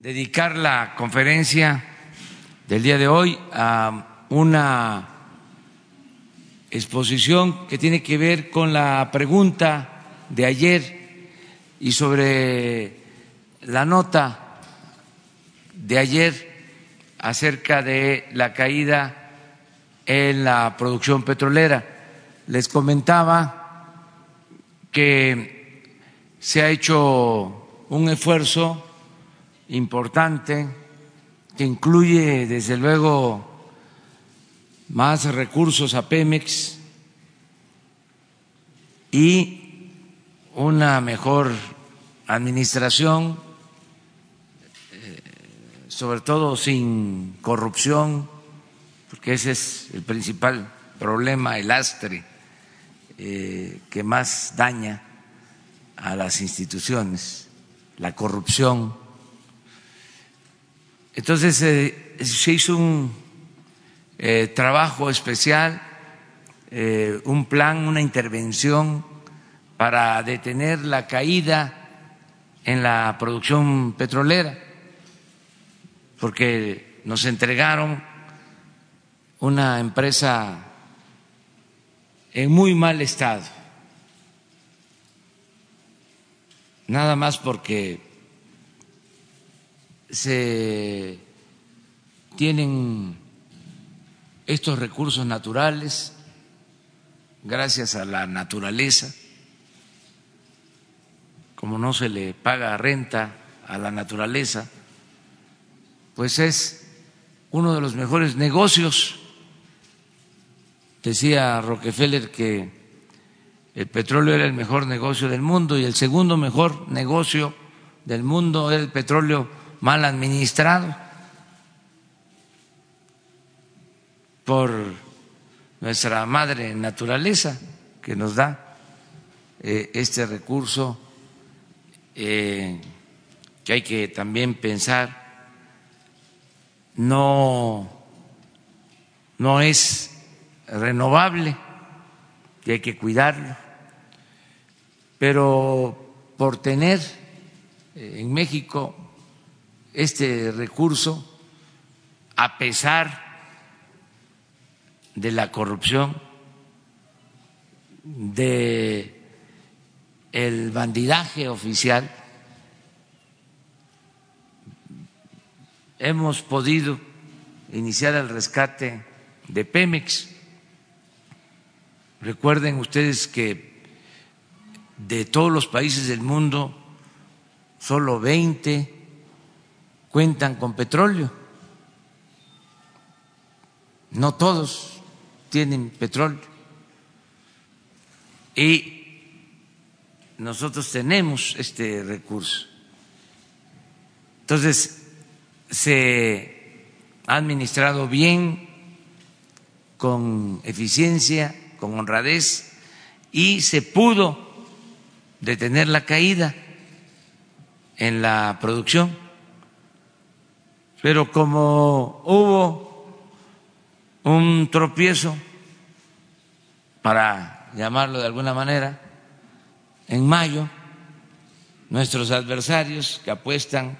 dedicar la conferencia del día de hoy a una exposición que tiene que ver con la pregunta de ayer y sobre la nota de ayer acerca de la caída en la producción petrolera. Les comentaba que se ha hecho un esfuerzo importante que incluye desde luego más recursos a Pemex y una mejor administración, eh, sobre todo sin corrupción, porque ese es el principal problema, el astre eh, que más daña a las instituciones, la corrupción entonces eh, se hizo un eh, trabajo especial, eh, un plan, una intervención para detener la caída en la producción petrolera, porque nos entregaron una empresa en muy mal estado, nada más porque se tienen estos recursos naturales gracias a la naturaleza, como no se le paga renta a la naturaleza, pues es uno de los mejores negocios. Decía Rockefeller que el petróleo era el mejor negocio del mundo y el segundo mejor negocio del mundo era el petróleo mal administrado por nuestra madre naturaleza que nos da eh, este recurso eh, que hay que también pensar no, no es renovable y hay que cuidarlo, pero por tener eh, en México este recurso a pesar de la corrupción, de el bandidaje oficial, hemos podido iniciar el rescate de Pemex. Recuerden ustedes que de todos los países del mundo, solo 20 cuentan con petróleo. No todos tienen petróleo. Y nosotros tenemos este recurso. Entonces, se ha administrado bien, con eficiencia, con honradez, y se pudo detener la caída en la producción pero como hubo un tropiezo, para llamarlo de alguna manera, en mayo, nuestros adversarios que apuestan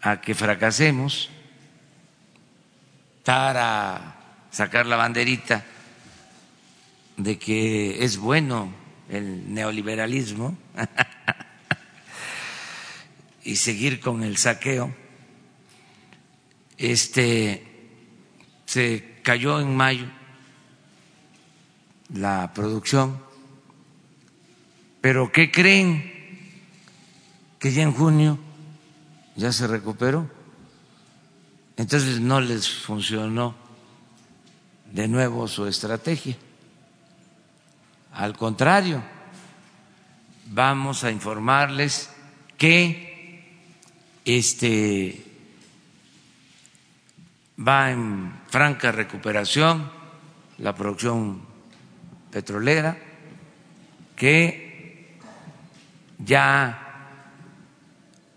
a que fracasemos, para sacar la banderita de que es bueno el neoliberalismo y seguir con el saqueo este, se cayó en mayo la producción, pero ¿qué creen? Que ya en junio ya se recuperó. Entonces no les funcionó de nuevo su estrategia. Al contrario, vamos a informarles que este va en franca recuperación la producción petrolera, que ya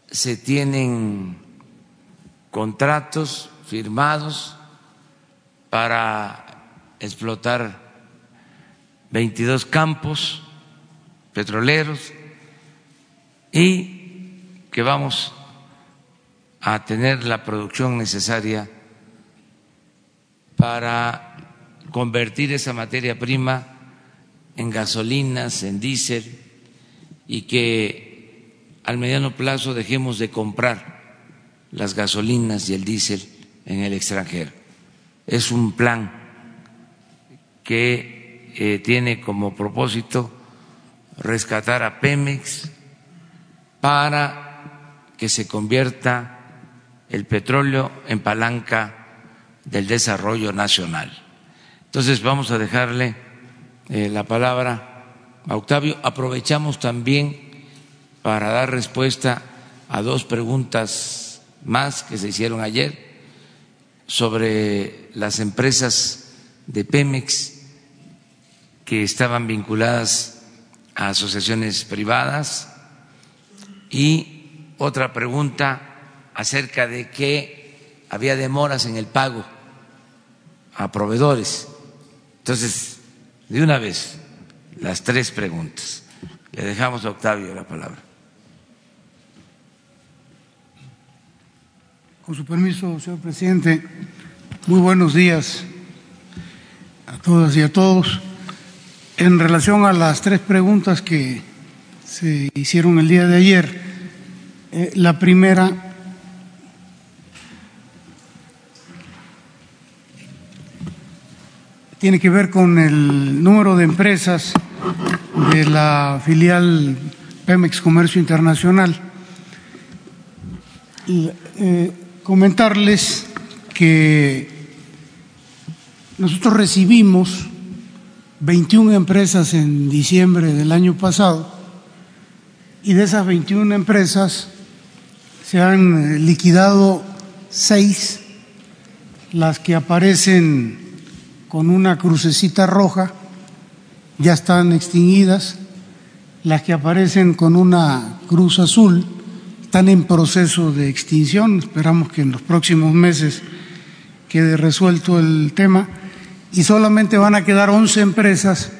se tienen contratos firmados para explotar 22 campos petroleros y que vamos a tener la producción necesaria para convertir esa materia prima en gasolinas, en diésel y que al mediano plazo dejemos de comprar las gasolinas y el diésel en el extranjero. Es un plan que eh, tiene como propósito rescatar a Pemex para que se convierta el petróleo en palanca del desarrollo nacional. Entonces vamos a dejarle eh, la palabra a Octavio. Aprovechamos también para dar respuesta a dos preguntas más que se hicieron ayer sobre las empresas de Pemex que estaban vinculadas a asociaciones privadas y otra pregunta acerca de que había demoras en el pago a proveedores. Entonces, de una vez, las tres preguntas. Le dejamos a Octavio la palabra. Con su permiso, señor presidente, muy buenos días a todas y a todos. En relación a las tres preguntas que se hicieron el día de ayer, eh, la primera tiene que ver con el número de empresas de la filial Pemex Comercio Internacional. Eh, comentarles que nosotros recibimos 21 empresas en diciembre del año pasado y de esas 21 empresas se han liquidado seis, las que aparecen con una crucecita roja ya están extinguidas, las que aparecen con una cruz azul están en proceso de extinción, esperamos que en los próximos meses quede resuelto el tema y solamente van a quedar 11 empresas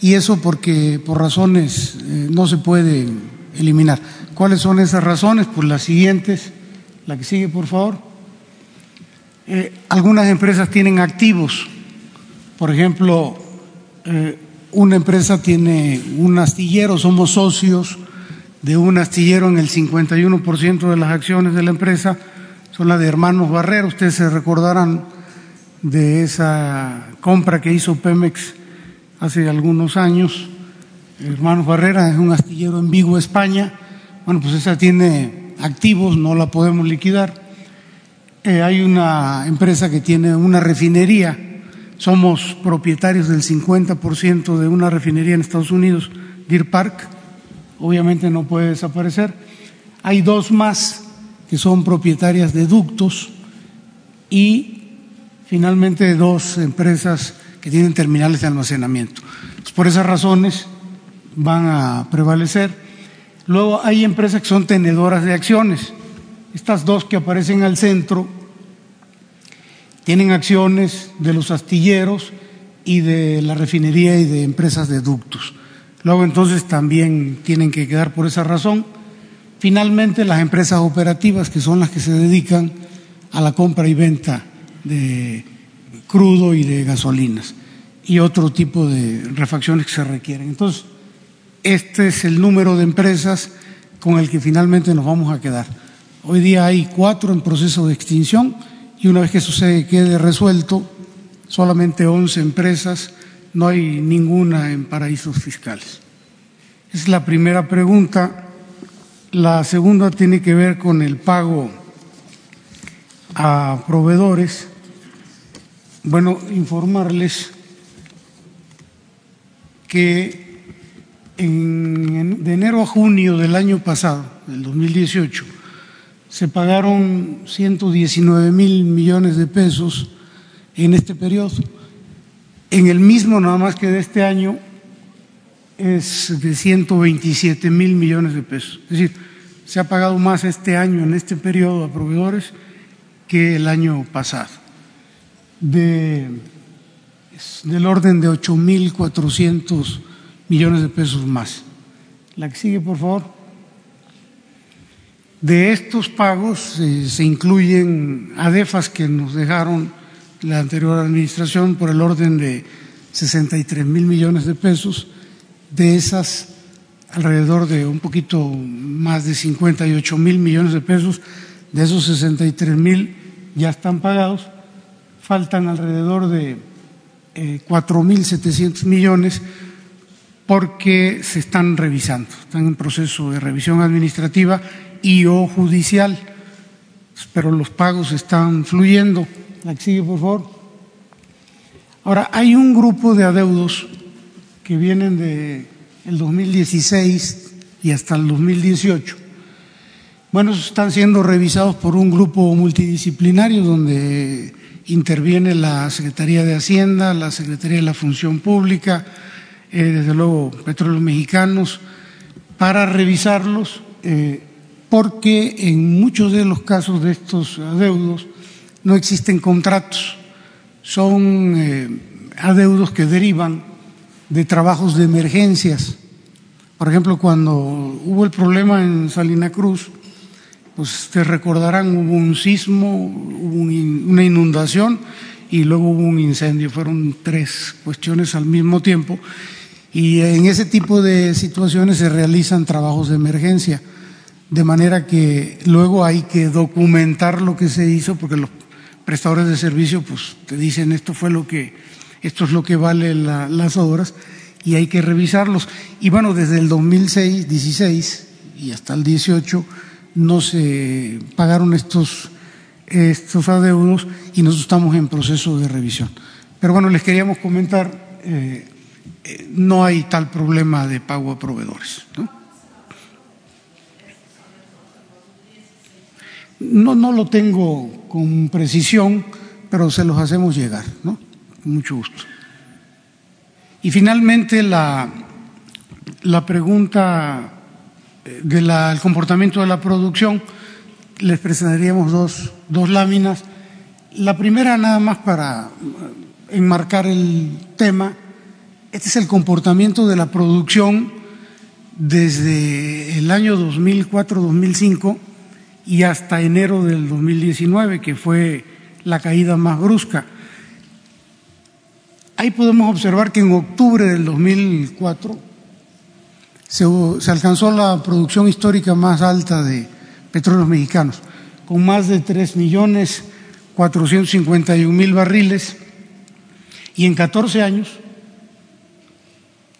y eso porque por razones eh, no se puede eliminar. ¿Cuáles son esas razones? Pues las siguientes, la que sigue por favor. Eh, algunas empresas tienen activos, por ejemplo, eh, una empresa tiene un astillero, somos socios de un astillero en el 51% de las acciones de la empresa, son las de Hermanos Barrera, ustedes se recordarán de esa compra que hizo Pemex hace algunos años. Hermanos Barrera es un astillero en Vigo, España. Bueno, pues esa tiene activos, no la podemos liquidar. Eh, hay una empresa que tiene una refinería. Somos propietarios del 50% de una refinería en Estados Unidos, Deer Park. Obviamente no puede desaparecer. Hay dos más que son propietarias de ductos y finalmente dos empresas que tienen terminales de almacenamiento. por esas razones van a prevalecer. Luego hay empresas que son tenedoras de acciones. Estas dos que aparecen al centro tienen acciones de los astilleros y de la refinería y de empresas de ductos. Luego entonces también tienen que quedar por esa razón. Finalmente las empresas operativas que son las que se dedican a la compra y venta de crudo y de gasolinas y otro tipo de refacciones que se requieren. Entonces, este es el número de empresas con el que finalmente nos vamos a quedar. Hoy día hay cuatro en proceso de extinción y una vez que eso se quede resuelto, solamente 11 empresas, no hay ninguna en paraísos fiscales. Es la primera pregunta. La segunda tiene que ver con el pago a proveedores. Bueno, informarles que de enero a junio del año pasado, del 2018, se pagaron 119 mil millones de pesos en este periodo. En el mismo, nada más que de este año, es de 127 mil millones de pesos. Es decir, se ha pagado más este año, en este periodo, a proveedores que el año pasado de, del orden de 8.400 millones de pesos más. La que sigue, por favor. De estos pagos eh, se incluyen ADEFAS que nos dejaron la anterior administración por el orden de 63 mil millones de pesos. De esas, alrededor de un poquito más de 58 mil millones de pesos, de esos 63 mil ya están pagados. Faltan alrededor de eh, 4.700 millones porque se están revisando, están en proceso de revisión administrativa y o judicial, pero los pagos están fluyendo. La que sigue, por favor. Ahora, hay un grupo de adeudos que vienen de el 2016 y hasta el 2018. Bueno, están siendo revisados por un grupo multidisciplinario donde interviene la Secretaría de Hacienda, la Secretaría de la Función Pública, eh, desde luego Petróleos Mexicanos, para revisarlos, eh, porque en muchos de los casos de estos adeudos no existen contratos, son eh, adeudos que derivan de trabajos de emergencias. Por ejemplo, cuando hubo el problema en Salina Cruz, pues te recordarán, hubo un sismo, hubo una inundación y luego hubo un incendio. Fueron tres cuestiones al mismo tiempo. Y en ese tipo de situaciones se realizan trabajos de emergencia, de manera que luego hay que documentar lo que se hizo, porque los prestadores de servicio pues te dicen esto fue lo que, esto es lo que vale la, las obras y hay que revisarlos. Y bueno, desde el 2006, 16 y hasta el 18 no se pagaron estos, estos adeudos y nosotros estamos en proceso de revisión. Pero bueno, les queríamos comentar, eh, eh, no hay tal problema de pago a proveedores. ¿no? No, no lo tengo con precisión, pero se los hacemos llegar, ¿no? Con mucho gusto. Y finalmente la, la pregunta del comportamiento de la producción, les presentaríamos dos, dos láminas. La primera nada más para enmarcar el tema, este es el comportamiento de la producción desde el año 2004-2005 y hasta enero del 2019, que fue la caída más brusca. Ahí podemos observar que en octubre del 2004 se, se, alcanzó la producción histórica más alta de petróleos mexicanos, con más de 3 millones 451 mil barriles, y en 14 años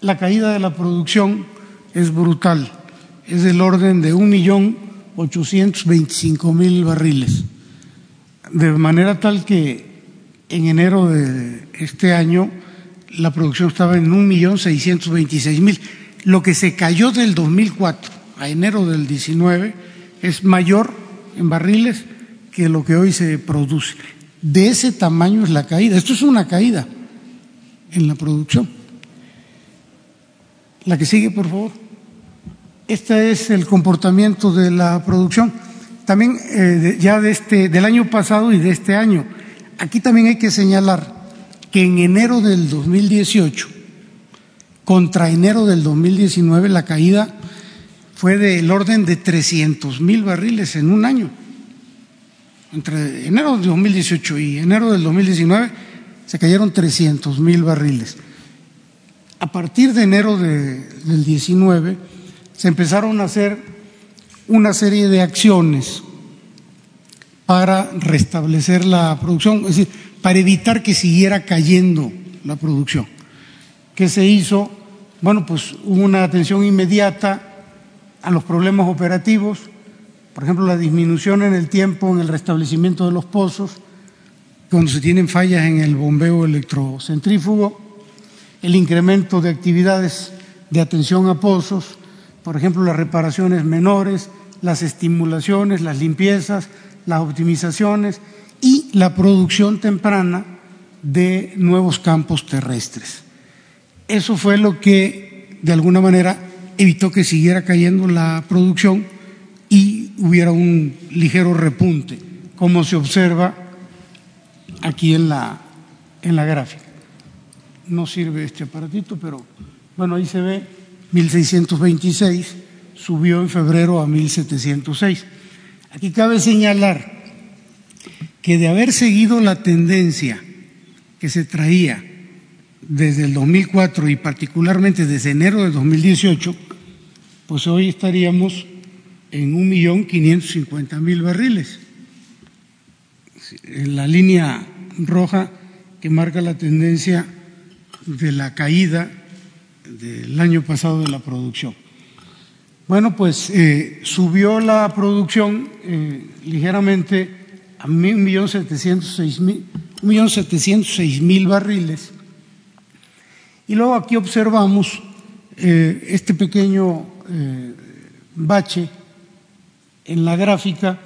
la caída de la producción es brutal, es del orden de un millón 825 mil barriles, de manera tal que en enero de este año la producción estaba en un millón 626 mil lo que se cayó del 2004 a enero del 19 es mayor en barriles que lo que hoy se produce. De ese tamaño es la caída. Esto es una caída en la producción. La que sigue, por favor. Este es el comportamiento de la producción. También eh, ya de este, del año pasado y de este año. Aquí también hay que señalar que en enero del 2018 contra enero del 2019 la caída fue del orden de 300 mil barriles en un año. Entre enero del 2018 y enero del 2019 se cayeron 300 mil barriles. A partir de enero de, del 19 se empezaron a hacer una serie de acciones para restablecer la producción, es decir, para evitar que siguiera cayendo la producción. ¿Qué se hizo? Bueno, pues hubo una atención inmediata a los problemas operativos, por ejemplo, la disminución en el tiempo en el restablecimiento de los pozos, cuando se tienen fallas en el bombeo electrocentrífugo, el incremento de actividades de atención a pozos, por ejemplo, las reparaciones menores, las estimulaciones, las limpiezas, las optimizaciones y la producción temprana de nuevos campos terrestres. Eso fue lo que, de alguna manera, evitó que siguiera cayendo la producción y hubiera un ligero repunte, como se observa aquí en la, en la gráfica. No sirve este aparatito, pero bueno, ahí se ve 1626, subió en febrero a 1706. Aquí cabe señalar que de haber seguido la tendencia que se traía desde el 2004 y particularmente desde enero de 2018, pues hoy estaríamos en un millón quinientos cincuenta mil barriles. En la línea roja que marca la tendencia de la caída del año pasado de la producción. Bueno, pues eh, subió la producción eh, ligeramente a un millón setecientos seis mil barriles. Y luego aquí observamos eh, este pequeño bache en la gráfica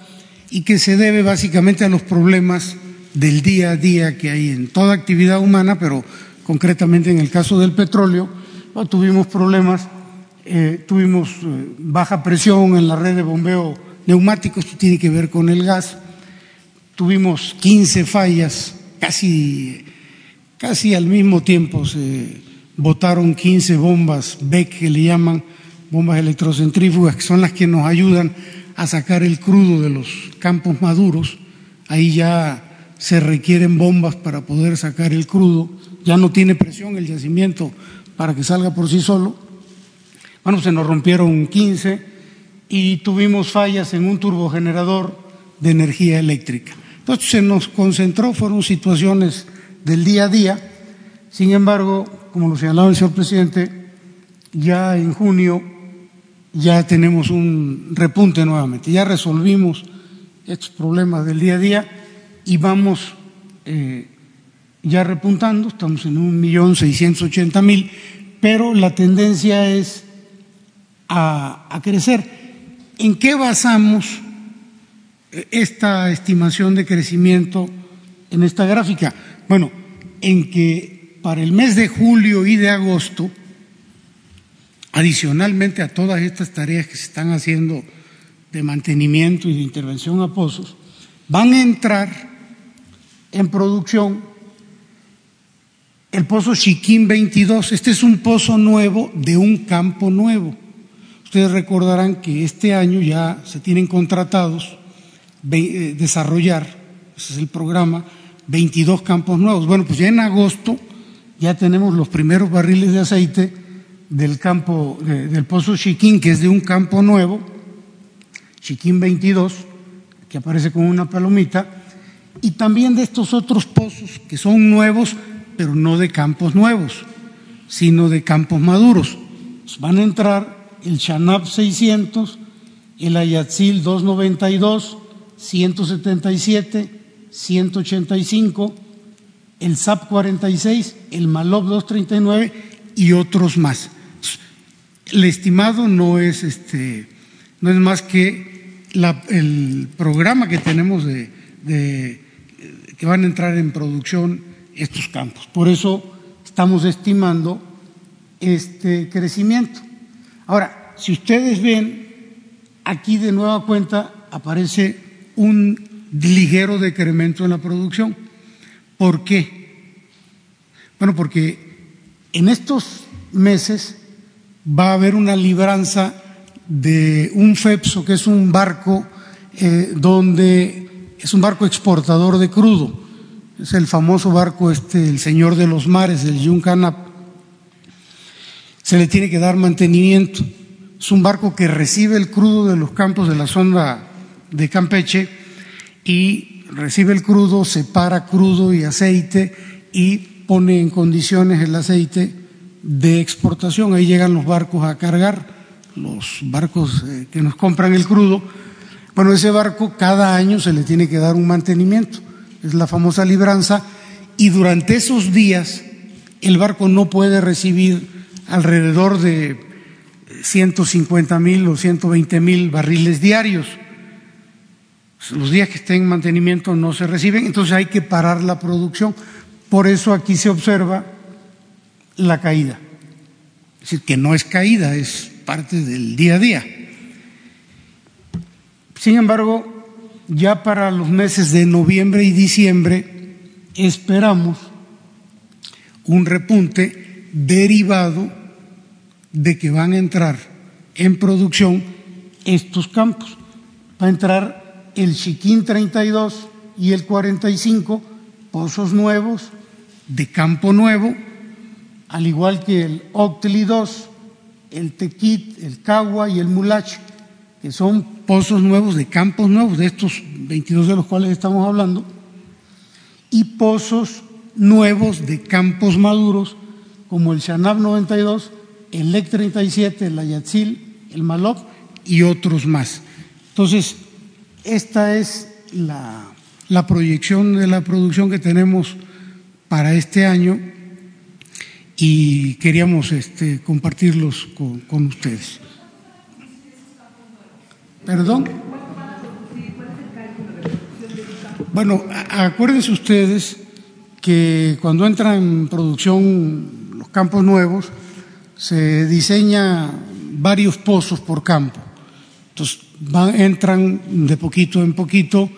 y que se debe básicamente a los problemas del día a día que hay en toda actividad humana, pero concretamente en el caso del petróleo, tuvimos problemas, eh, tuvimos eh, baja presión en la red de bombeo neumático, esto tiene que ver con el gas, tuvimos 15 fallas, casi, casi al mismo tiempo se botaron 15 bombas BEC que le llaman bombas electrocentrífugas, que son las que nos ayudan a sacar el crudo de los campos maduros. Ahí ya se requieren bombas para poder sacar el crudo, ya no tiene presión el yacimiento para que salga por sí solo. Bueno, se nos rompieron 15 y tuvimos fallas en un turbogenerador de energía eléctrica. Entonces se nos concentró, fueron situaciones del día a día. Sin embargo, como lo señalaba el señor presidente, ya en junio ya tenemos un repunte nuevamente, ya resolvimos estos problemas del día a día y vamos eh, ya repuntando, estamos en un millón seiscientos ochenta mil, pero la tendencia es a, a crecer. ¿En qué basamos eh, esta estimación de crecimiento en esta gráfica? Bueno, en que para el mes de julio y de agosto, adicionalmente a todas estas tareas que se están haciendo de mantenimiento y de intervención a pozos, van a entrar en producción el pozo Chiquín 22. Este es un pozo nuevo de un campo nuevo. Ustedes recordarán que este año ya se tienen contratados eh, desarrollar, ese es el programa, 22 campos nuevos. Bueno, pues ya en agosto ya tenemos los primeros barriles de aceite del campo, del pozo Chiquín, que es de un campo nuevo, Chiquín 22, que aparece con una palomita, y también de estos otros pozos que son nuevos, pero no de campos nuevos, sino de campos maduros. van a entrar el Chanap 600, el Ayatzil 292, 177, 185, el SAP 46, el Malop 239 y otros más. El estimado no es este, no es más que el programa que tenemos de, que van a entrar en producción estos campos. Por eso estamos estimando este crecimiento. Ahora, si ustedes ven, aquí de nueva cuenta aparece un ligero decremento en la producción. ¿Por qué? Bueno, porque en estos meses va a haber una libranza de un FEPSO, que es un barco eh, donde es un barco exportador de crudo. Es el famoso barco este, el Señor de los Mares, el Yuncanap. Se le tiene que dar mantenimiento. Es un barco que recibe el crudo de los campos de la sonda de Campeche y recibe el crudo, separa crudo y aceite y pone en condiciones el aceite de exportación. Ahí llegan los barcos a cargar, los barcos eh, que nos compran el crudo. Bueno, ese barco cada año se le tiene que dar un mantenimiento, es la famosa libranza, y durante esos días el barco no puede recibir alrededor de 150 mil o 120 mil barriles diarios. Los días que esté en mantenimiento no se reciben, entonces hay que parar la producción. Por eso aquí se observa la caída. Es decir, que no es caída, es parte del día a día. Sin embargo, ya para los meses de noviembre y diciembre esperamos un repunte derivado de que van a entrar en producción estos campos. Va a entrar el Chiquín 32 y el 45, pozos nuevos de Campo Nuevo, al igual que el Octli 2, el Tequit, el Cagua y el Mulach, que son pozos nuevos de campos nuevos, de estos 22 de los cuales estamos hablando, y pozos nuevos de campos maduros, como el Shanab 92, el LEC 37, el Ayatzil, el Malop y otros más. Entonces, esta es la, proyección de la producción que tenemos para este año y queríamos este, compartirlos con, ustedes. ¿Perdón? Bueno, acuérdense ustedes que cuando entran en producción los campos nuevos, se diseña varios pozos por campo. Entonces, entran de poquito en poquito.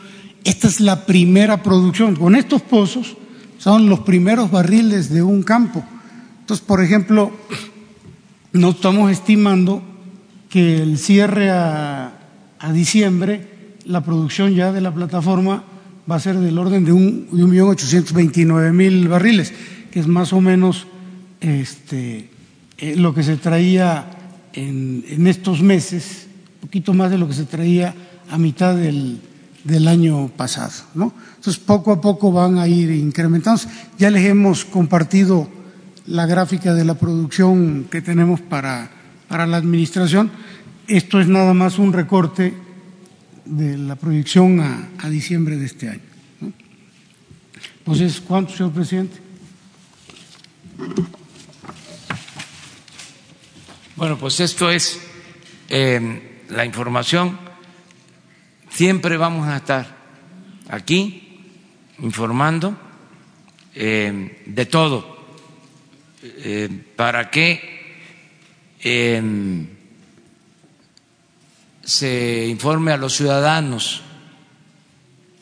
Esta es la primera producción. Con estos pozos son los primeros barriles de un campo. Entonces, por ejemplo, no estamos estimando que el cierre a, diciembre, la producción ya de la plataforma va a ser del orden de un, veintinueve mil barriles, que es más o menos este, eh, lo que se traía en, en estos meses poquito más de lo que se traía a mitad del, año pasado. ¿no? Entonces, poco a poco van a ir incrementándose. Ya les hemos compartido la gráfica de la producción que tenemos para, para la administración. Esto es nada más un recorte de la proyección a, diciembre de este año. Entonces, ¿cuánto, señor presidente? Bueno, pues esto es eh, la información, siempre vamos a estar aquí informando eh, de todo eh, para que em, se informe a los ciudadanos,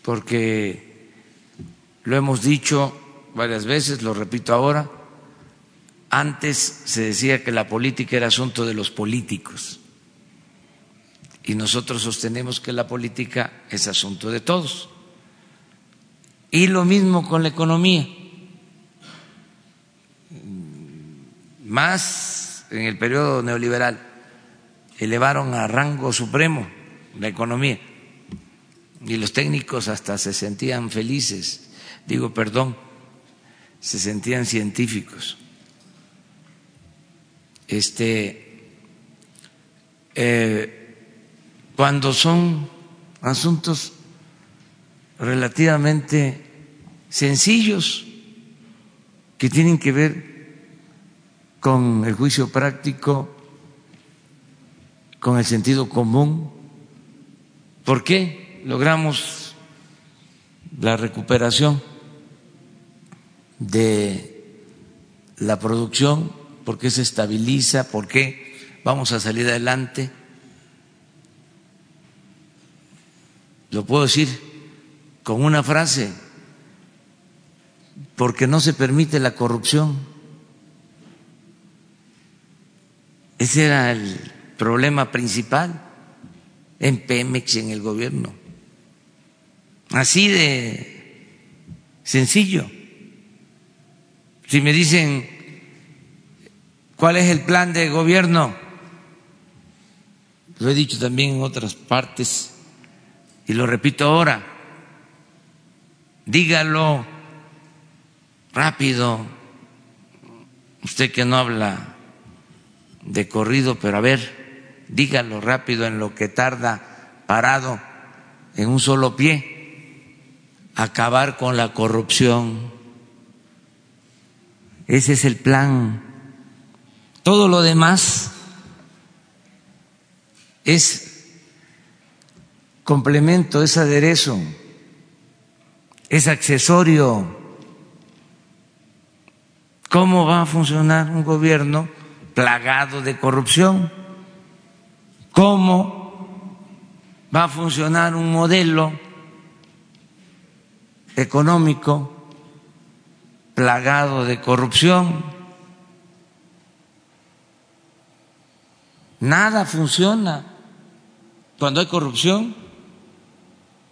porque lo hemos dicho varias veces, lo repito ahora, antes se decía que la política era asunto de los políticos y nosotros sostenemos que la política es asunto de todos. Y lo mismo con la economía. Más en el periodo neoliberal elevaron a rango supremo la economía y los técnicos hasta se sentían felices, digo perdón, se sentían científicos. Este eh, cuando son asuntos relativamente sencillos que tienen que ver con el juicio práctico, con el sentido común. ¿Por qué logramos la recuperación de la producción? ¿Por qué se estabiliza? ¿Por qué vamos a salir adelante? lo puedo decir con una frase, porque no se permite la corrupción. Ese era el problema principal en Pemex y en el gobierno. Así de sencillo. Si me dicen cuál es el plan de gobierno, lo he dicho también en otras partes y lo repito ahora, dígalo rápido, usted que no habla de corrido, pero a ver, dígalo rápido en lo que tarda parado en un solo pie, acabar con la corrupción. Ese es el plan. Todo lo demás es complemento, es aderezo, es accesorio. ¿Cómo va a funcionar un gobierno plagado de corrupción? ¿Cómo va a funcionar un modelo económico plagado de corrupción? Nada funciona cuando hay corrupción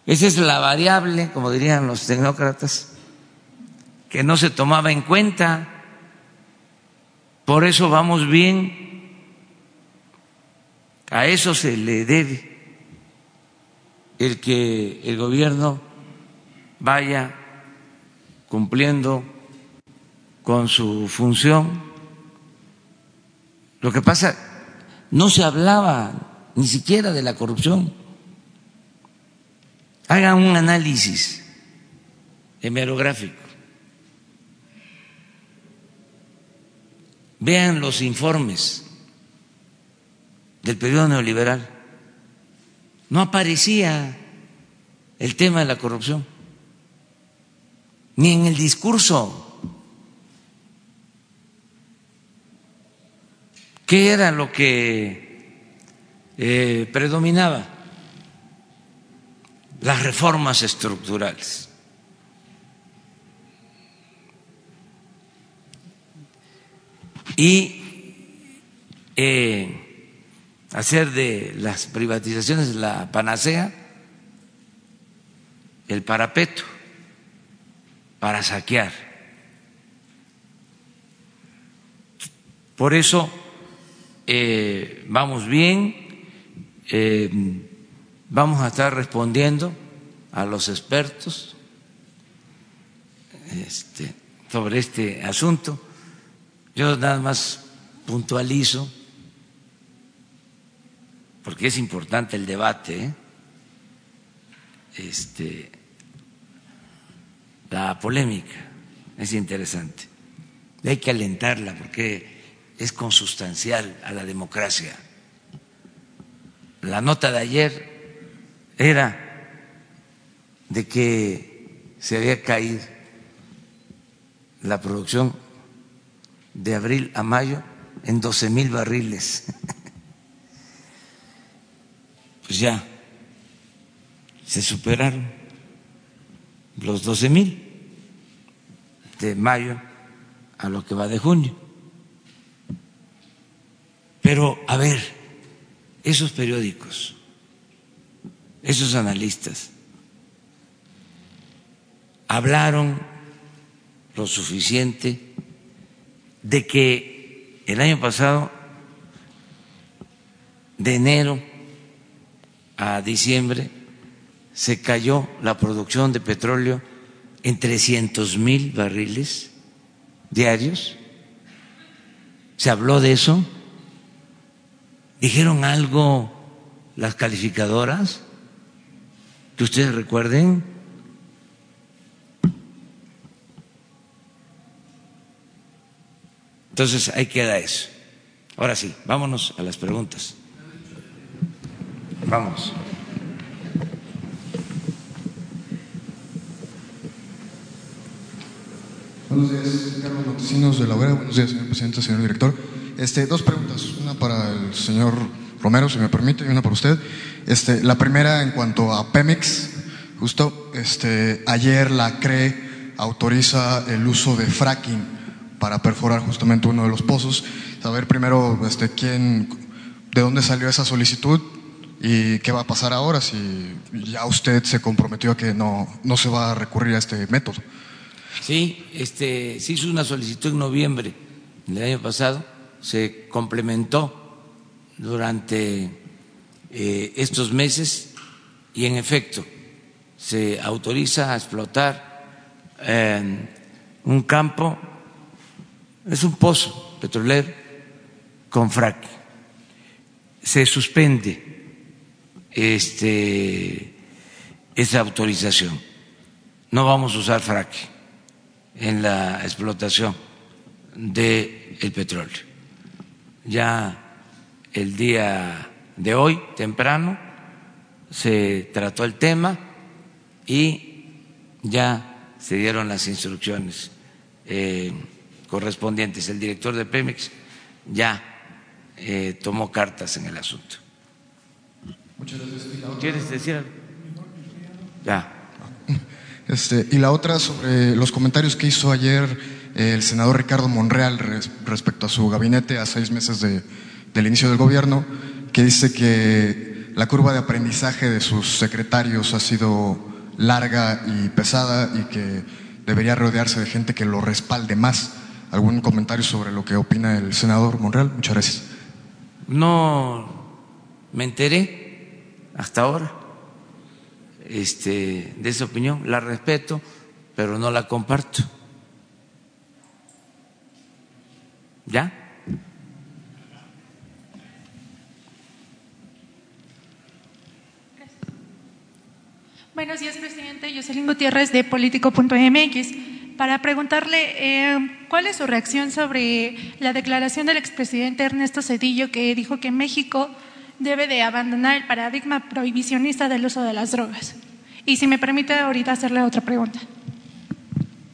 Esa es la variable, como dirían los tecnócratas, que no se tomaba en cuenta. Por eso vamos bien. A eso se le debe el que el gobierno vaya cumpliendo con su función. Lo que pasa, no se hablaba ni siquiera de la corrupción. Hagan un análisis hemerográfico. Vean los informes del periodo neoliberal. No aparecía el tema de la corrupción, ni en el discurso. ¿Qué era lo que eh, predominaba? las reformas estructurales. Y eh, hacer de las privatizaciones la panacea, el parapeto para saquear. Por eso eh, vamos bien. Eh, Vamos a estar respondiendo a los expertos este, sobre este asunto. Yo nada más puntualizo, porque es importante el debate, este, la polémica es interesante. hay que alentarla porque es consustancial a la democracia. La nota de ayer era de que se había caído la producción de abril a mayo en 12 mil barriles. Pues ya se superaron los 12 mil de mayo a lo que va de junio. Pero, a ver, esos periódicos esos analistas hablaron lo suficiente de que el año pasado, de enero a diciembre, se cayó la producción de petróleo en 300 mil barriles diarios. ¿Se habló de eso? ¿Dijeron algo las calificadoras? que ustedes recuerden. Entonces ahí queda eso. Ahora sí, vámonos a las preguntas. Vamos. Buenos días, Carlos Montesinos de la UERA. Buenos días, señor presidente, señor director. Este, dos preguntas, una para el señor Romero, si me permite, y una para usted. Este, la primera en cuanto a Pemex, justo este, ayer la CRE autoriza el uso de fracking para perforar justamente uno de los pozos. Saber primero este, quién, de dónde salió esa solicitud y qué va a pasar ahora si ya usted se comprometió a que no, no se va a recurrir a este método. Sí, este, se hizo una solicitud en noviembre del año pasado, se complementó durante eh, estos meses y en efecto se autoriza a explotar un campo, es un pozo petrolero con frac. Se suspende este, esa autorización. No vamos a usar frac en la explotación del petróleo. Ya el día de hoy, temprano, se trató el tema y ya se dieron las instrucciones eh, correspondientes. El director de Pemex ya eh, tomó cartas en el asunto. Muchas gracias. ¿Quieres decir algo? Ya. Este, y la otra sobre los comentarios que hizo ayer eh, el senador Ricardo Monreal respecto a su gabinete a seis meses de, del inicio del gobierno que dice que la curva de aprendizaje de sus secretarios ha sido larga y pesada y que debería rodearse de gente que lo respalde más. ¿Algún comentario sobre lo que opina el senador Monreal? Muchas gracias. No me enteré hasta ahora este, de esa opinión, la respeto, pero no la comparto. ¿Ya? Buenos días, presidente. Jocelyn Gutiérrez de Político.mx. Para preguntarle eh, cuál es su reacción sobre la declaración del expresidente Ernesto Cedillo que dijo que México debe de abandonar el paradigma prohibicionista del uso de las drogas. Y si me permite ahorita hacerle otra pregunta.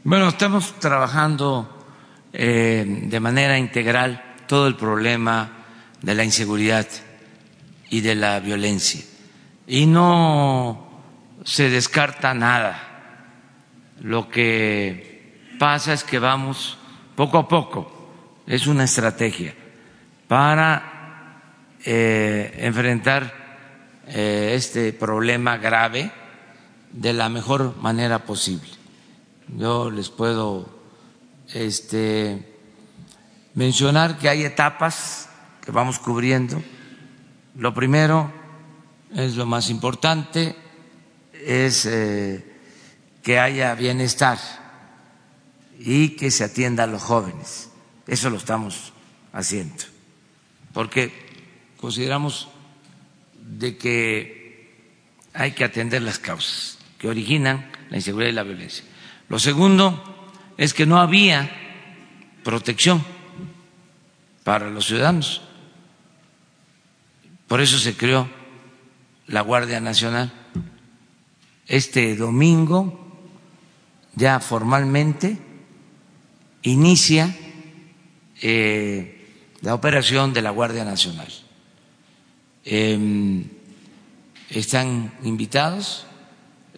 Bueno, estamos trabajando eh, de manera integral todo el problema de la inseguridad y de la violencia. Y no se descarta nada. Lo que pasa es que vamos poco a poco, es una estrategia para eh, enfrentar eh, este problema grave de la mejor manera posible. Yo les puedo este, mencionar que hay etapas que vamos cubriendo. Lo primero es lo más importante, es eh, que haya bienestar y que se atienda a los jóvenes. Eso lo estamos haciendo, porque consideramos de que hay que atender las causas que originan la inseguridad y la violencia. Lo segundo es que no había protección para los ciudadanos. Por eso se creó la Guardia Nacional este domingo ya formalmente inicia eh, la operación de la Guardia Nacional. Em, están invitados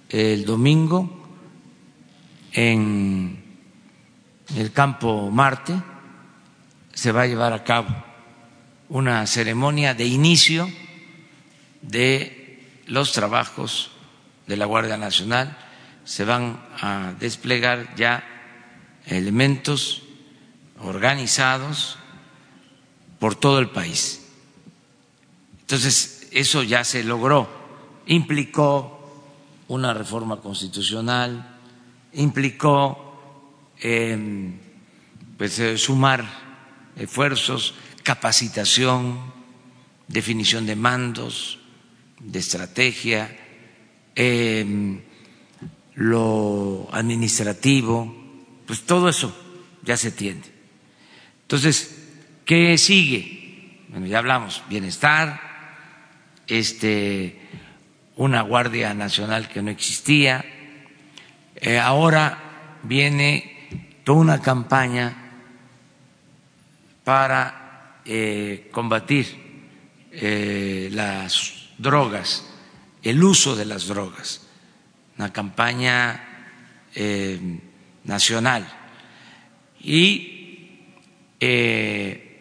el domingo en el campo Marte se va a llevar a cabo una ceremonia de inicio de los trabajos de la Guardia Nacional, se van a desplegar ya elementos organizados por todo el país. Entonces, eso ya se logró, implicó una reforma constitucional, implicó em, pues, eh, sumar esfuerzos, capacitación, definición de mandos, de estrategia, Em, lo administrativo, pues todo eso ya se tiene. Entonces, ¿qué sigue? Bueno, ya hablamos, bienestar, este, una Guardia Nacional que no existía, eh, ahora viene toda una campaña para eh, combatir eh, las drogas el uso de las drogas, una campaña nacional. Y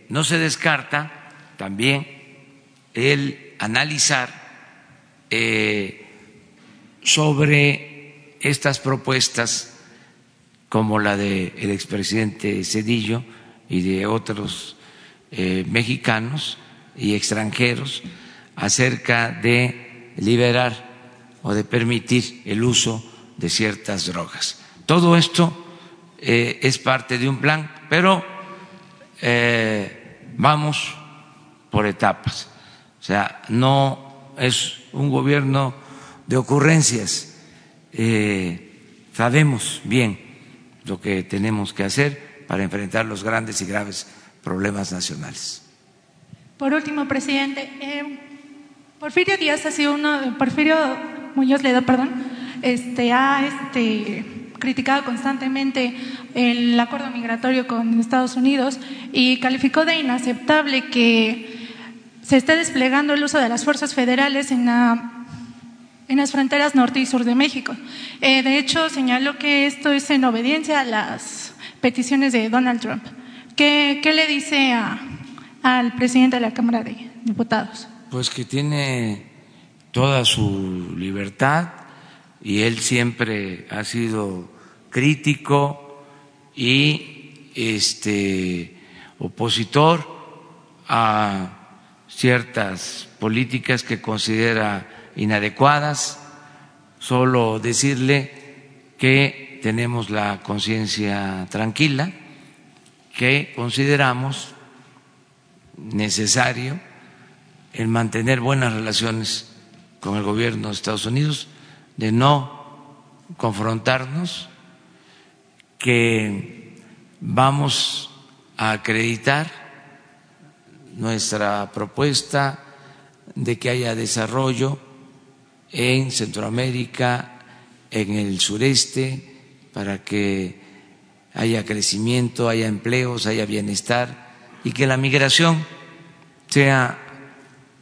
no se descarta también el analizar eh, sobre estas propuestas como la del expresidente Cedillo y de otros mexicanos y extranjeros acerca de liberar o de permitir el uso de ciertas drogas. Todo esto eh, es parte de un plan, pero eh, vamos por etapas. O sea, no es un gobierno de ocurrencias. Eh, sabemos bien lo que tenemos que hacer para enfrentar los grandes y graves problemas nacionales. Por último, presidente, Porfirio Díaz ha sido uno, Porfirio Muñoz Ledo, perdón, este, ha este, criticado constantemente el acuerdo migratorio con Estados Unidos y calificó de inaceptable que se esté desplegando el uso de las fuerzas federales en, en las fronteras norte y sur de México. Eh, de hecho, señaló que esto es en obediencia a las peticiones de Donald Trump. ¿Qué, le dice al presidente de la Cámara de Diputados? pues que tiene toda su libertad y él siempre ha sido crítico y este opositor a ciertas políticas que considera inadecuadas, solo decirle que tenemos la conciencia tranquila, que consideramos necesario el mantener buenas relaciones con el gobierno de Estados Unidos, de no confrontarnos, que vamos a acreditar nuestra propuesta de que haya desarrollo en Centroamérica, en el sureste, para que haya crecimiento, haya empleos, haya bienestar y que la migración sea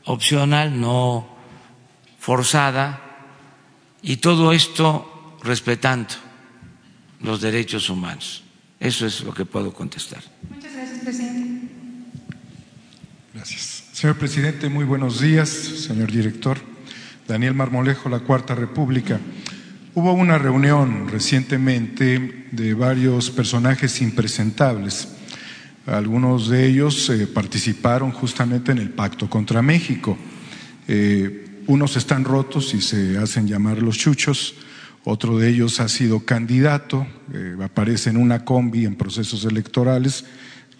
opcional, no forzada, y todo esto respetando los derechos humanos. Eso es lo que puedo contestar. Muchas gracias, presidente. Señor presidente, muy buenos días. Señor director. Daniel Marmolejo, la Cuarta República. Hubo una reunión recientemente de varios personajes impresentables. Algunos de ellos eh, participaron justamente en el pacto contra México. Eh, unos están rotos y se hacen llamar los chuchos. Otro de ellos ha sido candidato, eh, aparece en una combi en procesos electorales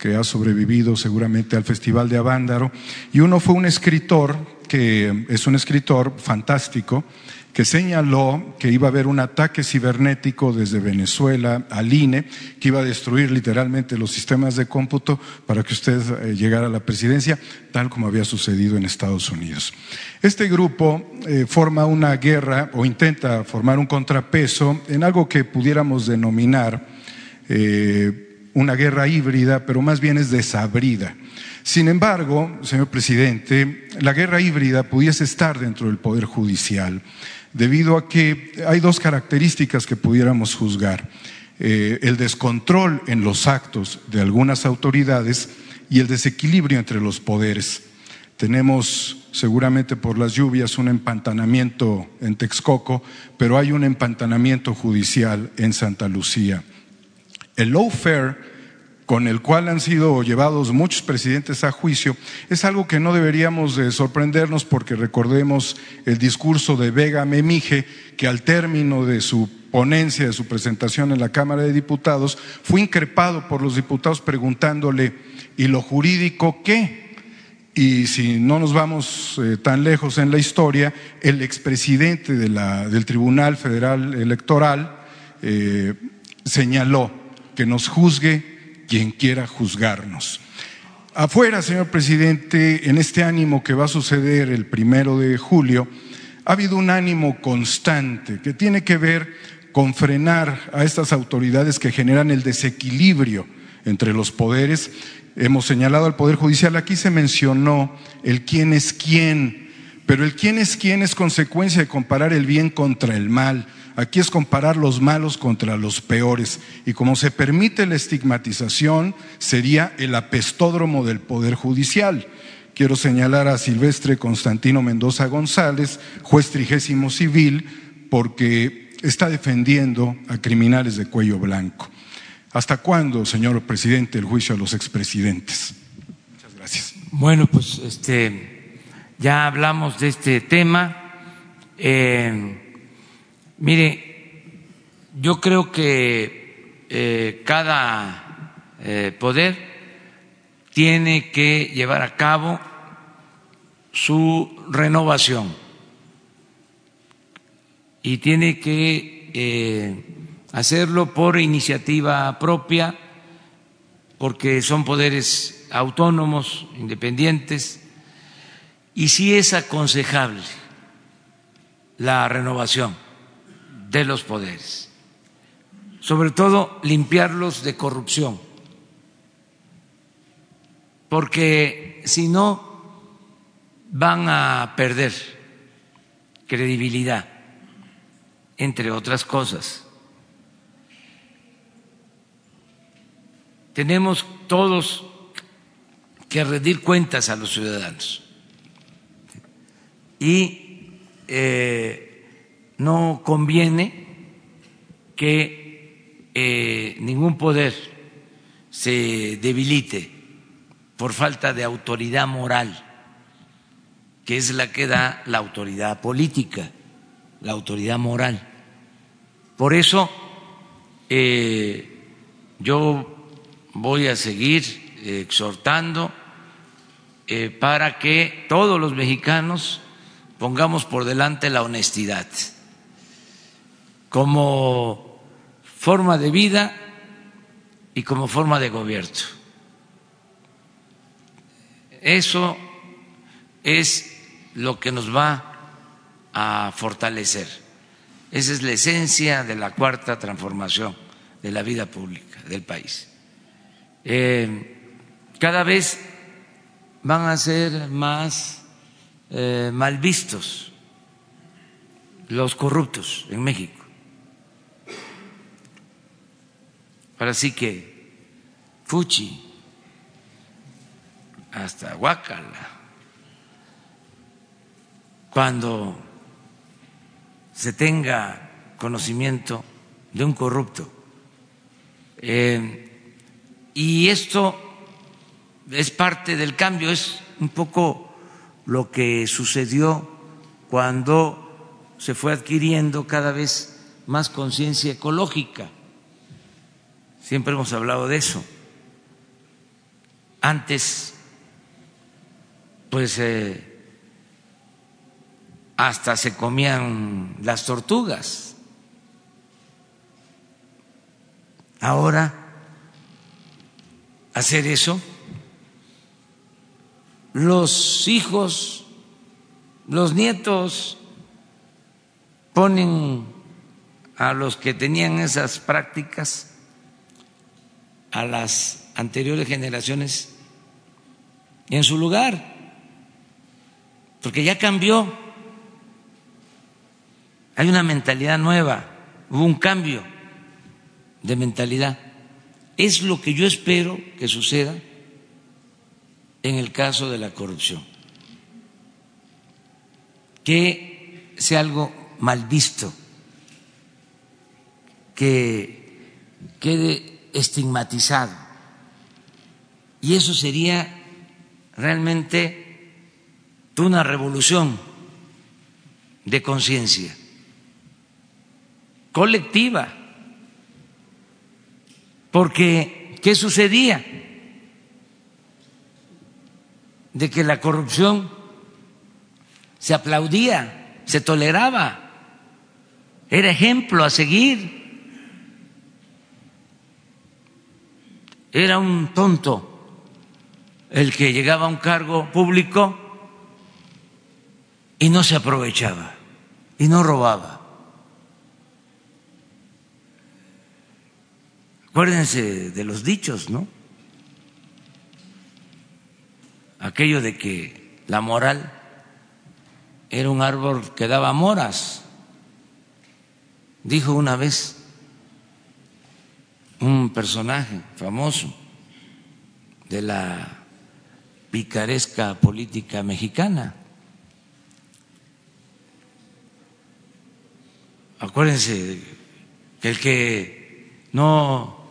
que ha sobrevivido seguramente al Festival de Avándaro. Y uno fue un escritor, que es un escritor fantástico, que señaló que iba a haber un ataque cibernético desde Venezuela al INE, que iba a destruir literalmente los sistemas de cómputo para que usted eh, llegara a la presidencia, tal como había sucedido en Estados Unidos. Este grupo eh, forma una guerra o intenta formar un contrapeso en algo que pudiéramos denominar eh, una guerra híbrida, pero más bien es desabrida. Sin embargo, señor presidente, la guerra híbrida pudiese estar dentro del Poder Judicial debido a que hay dos características que pudiéramos juzgar. Eh, el descontrol en los actos de algunas autoridades y el desequilibrio entre los poderes. Tenemos seguramente por las lluvias un empantanamiento en Texcoco, pero hay un empantanamiento judicial en Santa Lucía. El lawfare con el cual han sido llevados muchos presidentes a juicio, es algo que no deberíamos de sorprendernos porque recordemos el discurso de Vega Memije, que al término de su ponencia, de su presentación en la Cámara de Diputados, fue increpado por los diputados preguntándole, ¿y lo jurídico qué? Y si no nos vamos eh, tan lejos en la historia, el expresidente de del Tribunal Federal Electoral eh, señaló que nos juzgue quien quiera juzgarnos. Afuera, señor presidente, en este ánimo que va a suceder el primero de julio, ha habido un ánimo constante que tiene que ver con frenar a estas autoridades que generan el desequilibrio entre los poderes. Hemos señalado al Poder Judicial, aquí se mencionó el quién es quién, pero el quién es quién es consecuencia de comparar el bien contra el mal. Aquí es comparar los malos contra los peores. Y como se permite la estigmatización, sería el apestódromo del Poder Judicial. Quiero señalar a Silvestre Constantino Mendoza González, juez trigésimo civil, porque está defendiendo a criminales de cuello blanco. ¿Hasta cuándo, señor presidente, el juicio a los expresidentes? Muchas gracias. Bueno, pues este, ya hablamos de este tema. Eh, Mire, yo creo que eh, cada eh, poder tiene que llevar a cabo su renovación y tiene que eh, hacerlo por iniciativa propia, porque son poderes autónomos, independientes, y sí es aconsejable la renovación de los poderes, sobre todo limpiarlos de corrupción, porque si no van a perder credibilidad, entre otras cosas. Tenemos todos que rendir cuentas a los ciudadanos. Y eh, no conviene que eh, ningún poder se debilite por falta de autoridad moral, que es la que da la autoridad política, la autoridad moral. Por eso eh, yo voy a seguir exhortando eh, para que todos los mexicanos pongamos por delante la honestidad como forma de vida y como forma de gobierno. Eso es lo que nos va a fortalecer. Esa es la esencia de la cuarta transformación de la vida pública del país. Eh, cada vez van a ser más eh, mal vistos los corruptos en México. Ahora sí que Fuchi, hasta Huacala, cuando se tenga conocimiento de un corrupto. Eh, y esto es parte del cambio, es un poco lo que sucedió cuando se fue adquiriendo cada vez más conciencia ecológica. Siempre hemos hablado de eso. Antes, pues eh, hasta se comían las tortugas. Ahora, hacer eso los hijos, los nietos ponen a los que tenían esas prácticas, a las anteriores generaciones, en su lugar, porque ya cambió, hay una mentalidad nueva, hubo un cambio de mentalidad. Es lo que yo espero que suceda en el caso de la corrupción. Que sea algo mal visto, que quede estigmatizado. Y eso sería realmente una revolución de conciencia colectiva. Porque, ¿qué sucedía? de que la corrupción se aplaudía, se toleraba, era ejemplo a seguir. Era un tonto el que llegaba a un cargo público y no se aprovechaba y no robaba. Acuérdense de los dichos, ¿no? aquello de que la moral era un árbol que daba moras. Dijo una vez un personaje famoso de la picaresca política mexicana. Acuérdense que el que no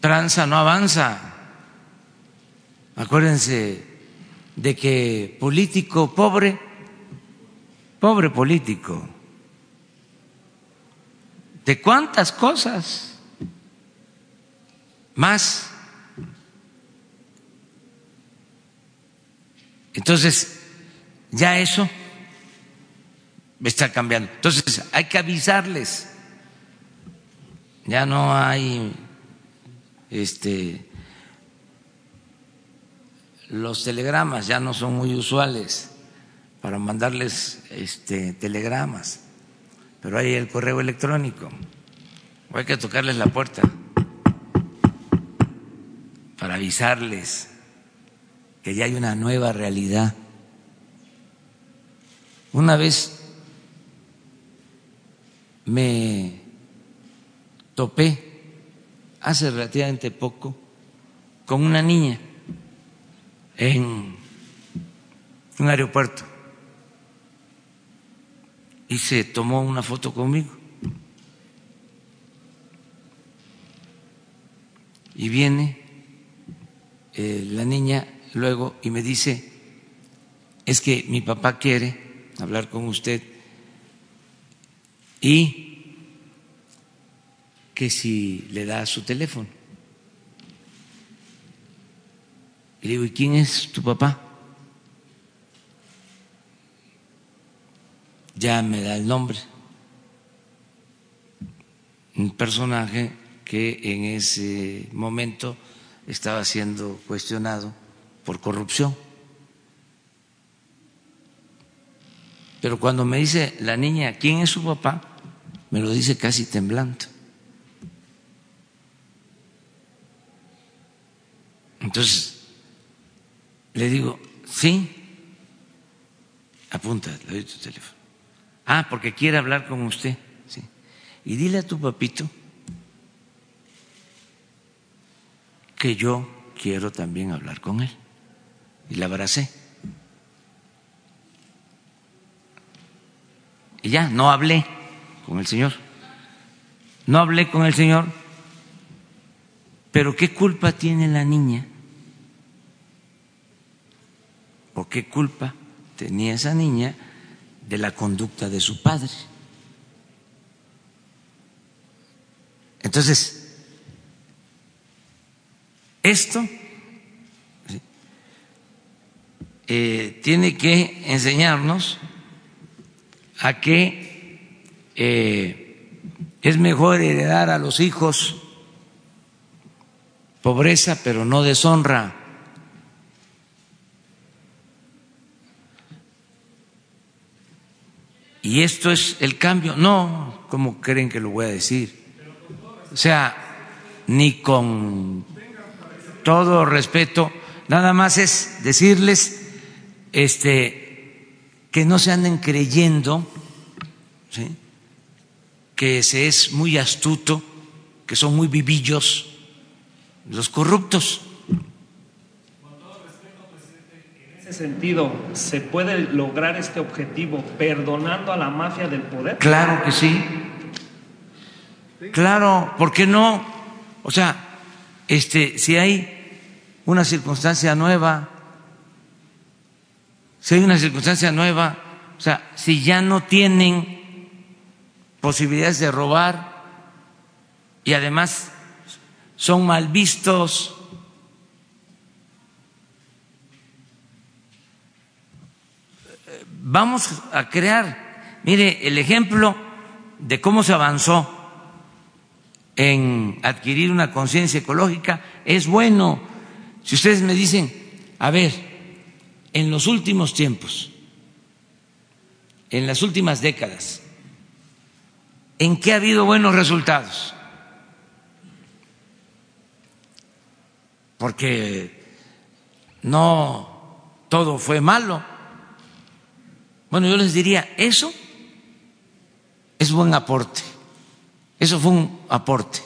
tranza no avanza. Acuérdense de que político pobre, pobre político, de cuántas cosas más. Entonces, ya eso está cambiando. Entonces, hay que avisarles. Ya no hay este los telegramas ya no son muy usuales para mandarles este, telegramas, pero hay el correo electrónico. hay que tocarles la puerta para avisarles que ya hay una nueva realidad. Una vez me topé hace relativamente poco con una niña en un aeropuerto. y se tomó una foto conmigo. Y viene eh, la niña luego y me dice, es que mi papá quiere hablar con usted y que si le da su teléfono. Y le digo, ¿y quién es tu papá? Ya me da el nombre. Un personaje que en ese momento estaba siendo cuestionado por corrupción. Pero cuando me dice la niña quién es su papá, me lo dice casi temblando. Entonces, le digo, sí, apunta, le doy tu teléfono. Ah, porque quiere hablar con usted. Sí. Y dile a tu papito que yo quiero también hablar con él. Y la abracé. Y ya, no hablé con el Señor. No hablé con el Señor. Pero ¿qué culpa tiene la niña? ¿O qué culpa tenía esa niña de la conducta de su padre? Entonces, esto eh, tiene que enseñarnos a que eh, es mejor heredar a los hijos pobreza, pero no deshonra. Y esto es el cambio. No, como creen que lo voy a decir? O sea, ni con todo respeto, nada más es decirles este, que no se anden creyendo que se es muy astuto, que son muy vivillos los corruptos. Con todo respeto, presidente, en ese sentido, ¿se puede lograr este objetivo perdonando a la mafia del poder? Claro que sí. Claro, ¿por qué no? O sea, este, si hay una circunstancia nueva, si hay una circunstancia nueva, o sea, si ya no tienen posibilidades de robar y además son mal vistos. Vamos a crear, mire, el ejemplo de cómo se avanzó en adquirir una conciencia ecológica es bueno. Si ustedes me dicen, a ver, en los últimos tiempos, en las últimas décadas, ¿en qué ha habido buenos resultados? porque no todo fue malo. Bueno, yo les diría, eso es buen aporte, eso fue un aporte.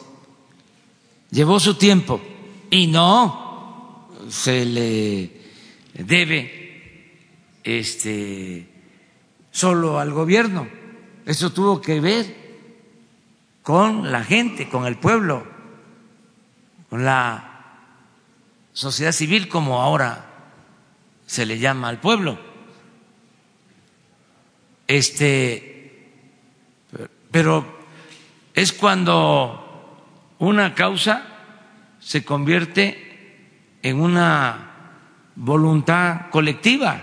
Llevó su tiempo y no se le debe este solo al gobierno. Eso tuvo que ver con la gente, con el pueblo, con la sociedad civil como ahora se le llama al pueblo. Este, pero es cuando una causa se convierte en una voluntad colectiva.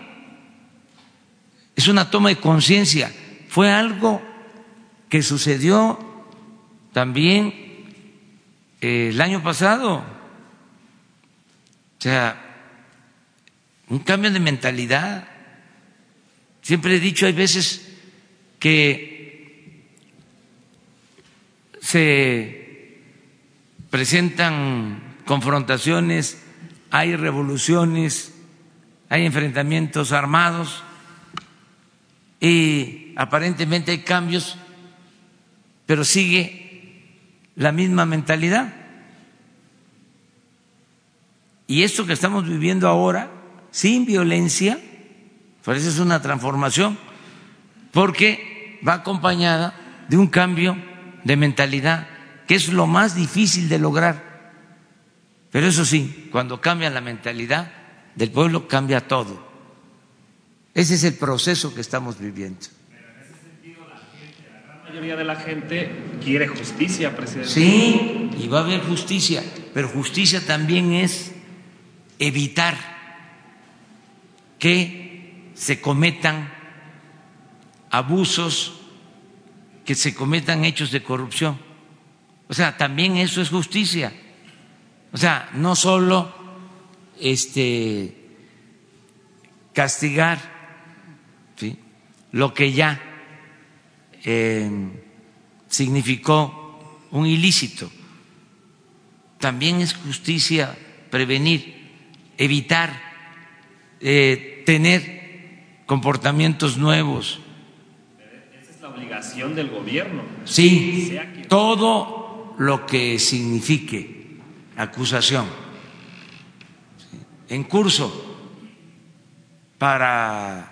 Es una toma de conciencia. Fue algo que sucedió también eh, el año pasado o sea, un cambio de mentalidad. Siempre he dicho, hay veces que se presentan confrontaciones, hay revoluciones, hay enfrentamientos armados y aparentemente hay cambios, pero sigue la misma mentalidad. Y esto que estamos viviendo ahora, sin violencia, parece es una transformación, porque va acompañada de un cambio de mentalidad, que es lo más difícil de lograr. Pero eso sí, cuando cambia la mentalidad del pueblo, cambia todo. Ese es el proceso que estamos viviendo. La mayoría de la gente quiere justicia, presidente. Sí, y va a haber justicia, pero justicia también es evitar que se cometan abusos, que se cometan hechos de corrupción. O sea, también eso es justicia. O sea, no solo este castigar lo que ya eh, significó un ilícito, también es justicia prevenir, evitar eh, tener comportamientos nuevos. Esa es la obligación del gobierno. Sí, todo lo que signifique acusación en curso para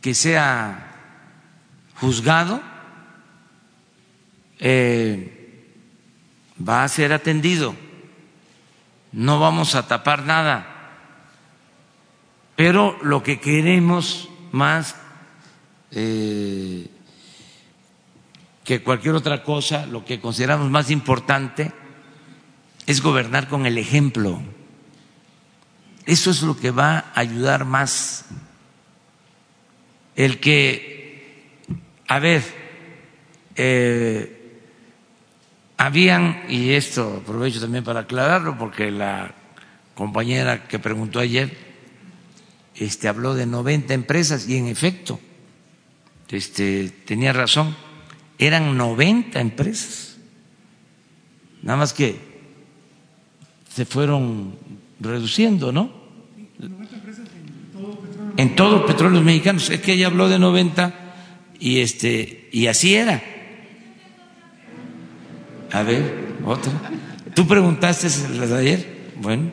que sea juzgado eh, va a ser atendido. No vamos a tapar nada. Pero lo que queremos más eh, que cualquier otra cosa, lo que consideramos más importante, es gobernar con el ejemplo. Eso es lo que va a ayudar más. El que, a ver, eh, habían, y esto aprovecho también para aclararlo, porque la compañera que preguntó ayer este, habló de 90 empresas y en efecto este, tenía razón, eran 90 empresas. Nada más que se fueron reduciendo, ¿no? En todos los petróleos mexicanos. Es que ella habló de 90 y este y así era. A ver, otra. ¿Tú preguntaste las de ayer? Bueno.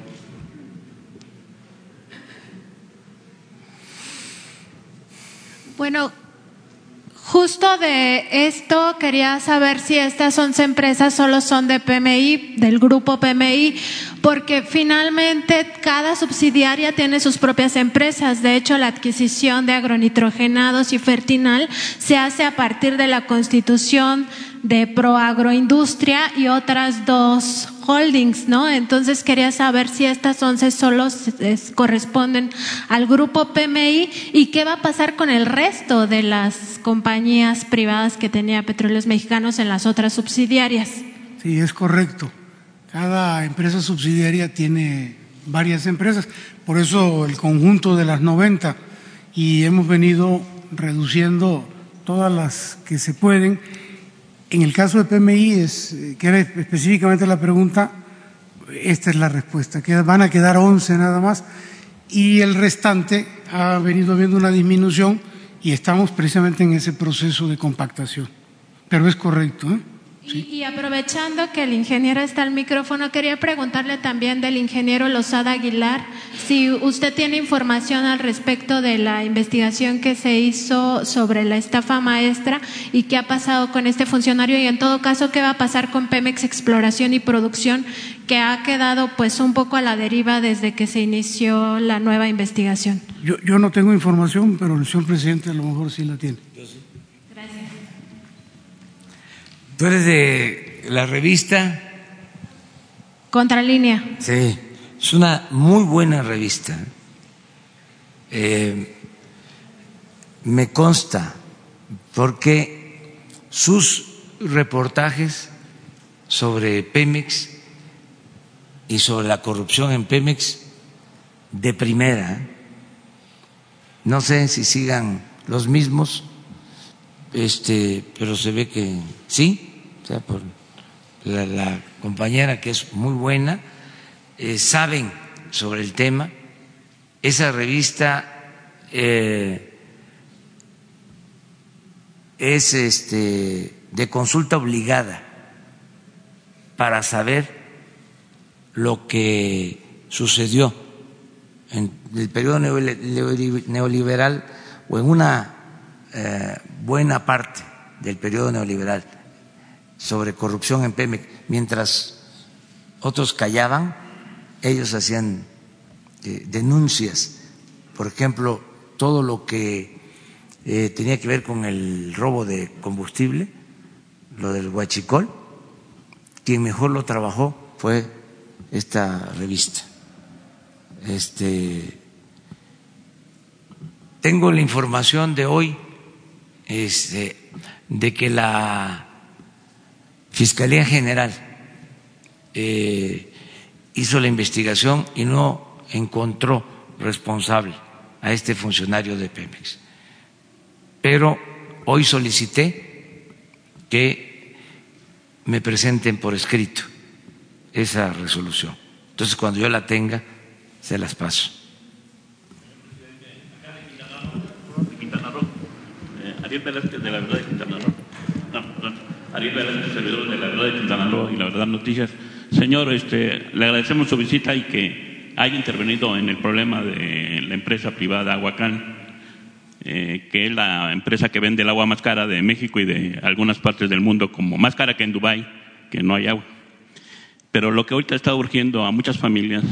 Bueno, Justo de esto quería saber si estas 11 empresas solo son de PMI, del grupo PMI, porque finalmente cada subsidiaria tiene sus propias empresas. De hecho, la adquisición de agronitrogenados y Fertinal se hace a partir de la constitución de Proagroindustria y otras dos holdings, ¿no? Entonces quería saber si estas 11 solo corresponden al grupo PMI y qué va a pasar con el resto de las compañías privadas que tenía Petróleos Mexicanos en las otras subsidiarias. Sí, es correcto. Cada empresa subsidiaria tiene varias empresas, por eso el conjunto de las 90 y hemos venido reduciendo todas las que se pueden en el caso de PMI, es, que era específicamente la pregunta, esta es la respuesta, que van a quedar 11 nada más y el restante ha venido viendo una disminución y estamos precisamente en ese proceso de compactación. Pero es correcto. ¿eh? Y, aprovechando que el ingeniero está al micrófono, quería preguntarle también del ingeniero Lozada Aguilar si usted tiene información al respecto de la investigación que se hizo sobre la estafa maestra y qué ha pasado con este funcionario y en todo caso qué va a pasar con Pemex Exploración y Producción que ha quedado pues un poco a la deriva desde que se inició la nueva investigación. Yo, yo no tengo información, pero el señor presidente a lo mejor sí la tiene. ¿Tú eres de la revista? Contralínea. Sí, es una muy buena revista. Eh, me consta porque sus reportajes sobre Pemex y sobre la corrupción en Pemex de primera. No sé si sigan los mismos este, pero se ve que sí, o sea, por la, compañera que es muy buena, eh, saben sobre el tema. Esa revista eh, es este, de consulta obligada para saber lo que sucedió en el periodo neoliberal o en una eh, buena parte del periodo neoliberal sobre corrupción en Pemex, mientras otros callaban, ellos hacían eh, denuncias, por ejemplo, todo lo que eh, tenía que ver con el robo de combustible, lo del huachicol, quien mejor lo trabajó fue esta revista. Este, tengo la información de hoy este, de que la Fiscalía General eh, hizo la investigación y no encontró responsable a este funcionario de Pemex. Pero hoy solicité que me presenten por escrito esa resolución. Entonces, cuando yo la tenga, se las paso. Ariel Velázquez de la Verdad de Quintana Roo. No, perdón. Ariel Velázquez, servidor de la Verdad de Quintana Roo y la Verdad Noticias. Señor, este, le agradecemos su visita y que haya intervenido en el problema de la empresa privada Aguacán, eh, que es la empresa que vende el agua más cara de México y de algunas partes del mundo, como más cara que en Dubái, que no hay agua. Pero lo que ahorita está urgiendo a muchas familias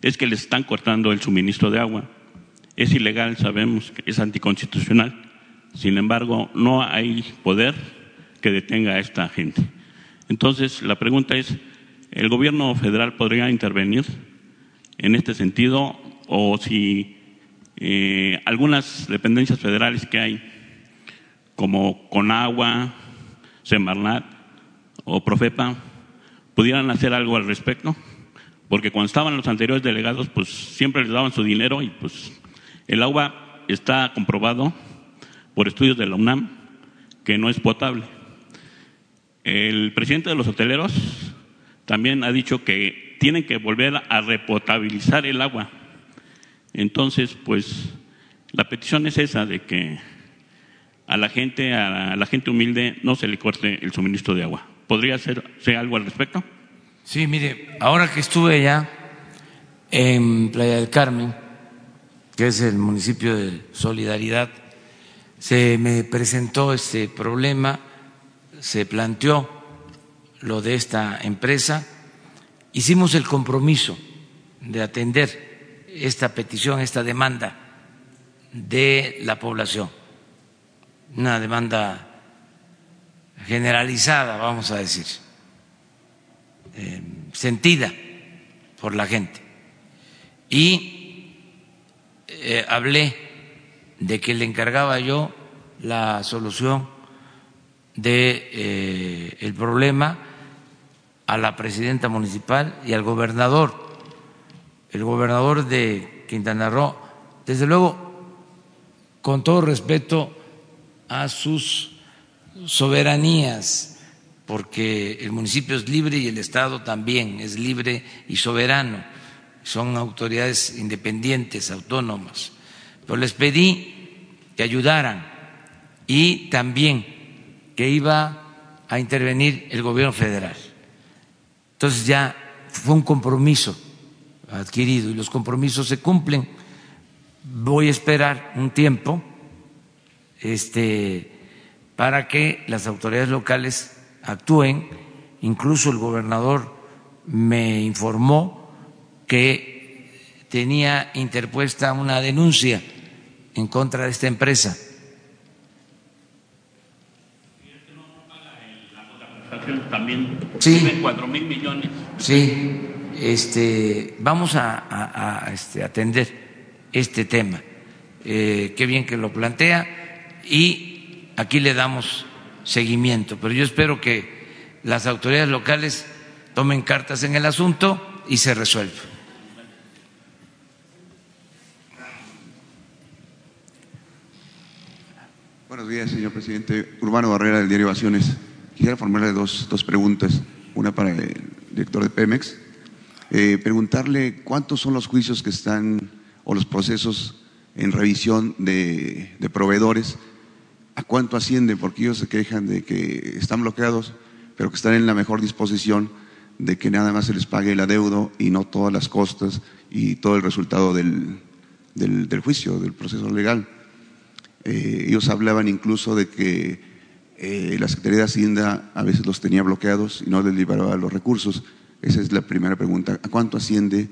es que les están cortando el suministro de agua. Es ilegal, sabemos es anticonstitucional. Sin embargo, no hay poder que detenga a esta gente. Entonces, la pregunta es, ¿el gobierno federal podría intervenir en este sentido o si eh, algunas dependencias federales que hay, como Conagua, Semarnat o Profepa, pudieran hacer algo al respecto? Porque cuando estaban los anteriores delegados, pues siempre les daban su dinero y pues el agua está comprobado por estudios de la UNAM que no es potable. El presidente de los hoteleros también ha dicho que tienen que volver a repotabilizar el agua. Entonces, pues la petición es esa de que a la gente, a la gente humilde no se le corte el suministro de agua. ¿Podría ser, algo al respecto? Sí, mire, ahora que estuve ya en Playa del Carmen, que es el municipio de Solidaridad, se me presentó este problema, se planteó lo de esta empresa, hicimos el compromiso de atender esta petición, esta demanda de la población, una demanda generalizada, vamos a decir, eh, sentida por la gente. Y eh, hablé de que le encargaba yo la solución de eh, problema a la presidenta municipal y al gobernador. El gobernador de Quintana Roo, desde luego, con todo respeto a sus soberanías, porque el municipio es libre y el Estado también es libre y soberano, son autoridades independientes, autónomas. Pero les pedí que ayudaran y también que iba a intervenir el gobierno federal. Entonces ya fue un compromiso adquirido y los compromisos se cumplen. Voy a esperar un tiempo este, para que las autoridades locales actúen. Incluso el gobernador me informó que tenía interpuesta una denuncia en contra de esta empresa. También sí, cuatro mil millones. Sí, este, vamos a, este, atender este tema. Eh, qué bien que lo plantea y aquí le damos seguimiento. Pero yo espero que las autoridades locales tomen cartas en el asunto y se resuelva. Buenos días, señor presidente. Urbano Barrera, del diario Ovaciones. Quisiera formularle dos, dos preguntas. Una para el director de Pemex. Eh, preguntarle cuántos son los juicios que están o los procesos en revisión de, proveedores, a cuánto ascienden, porque ellos se quejan de que están bloqueados, pero que están en la mejor disposición de que nada más se les pague el adeudo y no todas las costas y todo el resultado del, del juicio, del proceso legal. Eh, ellos hablaban incluso de que eh, la Secretaría de Hacienda a veces los tenía bloqueados y no les liberaba los recursos. Esa es la primera pregunta. ¿A cuánto asciende?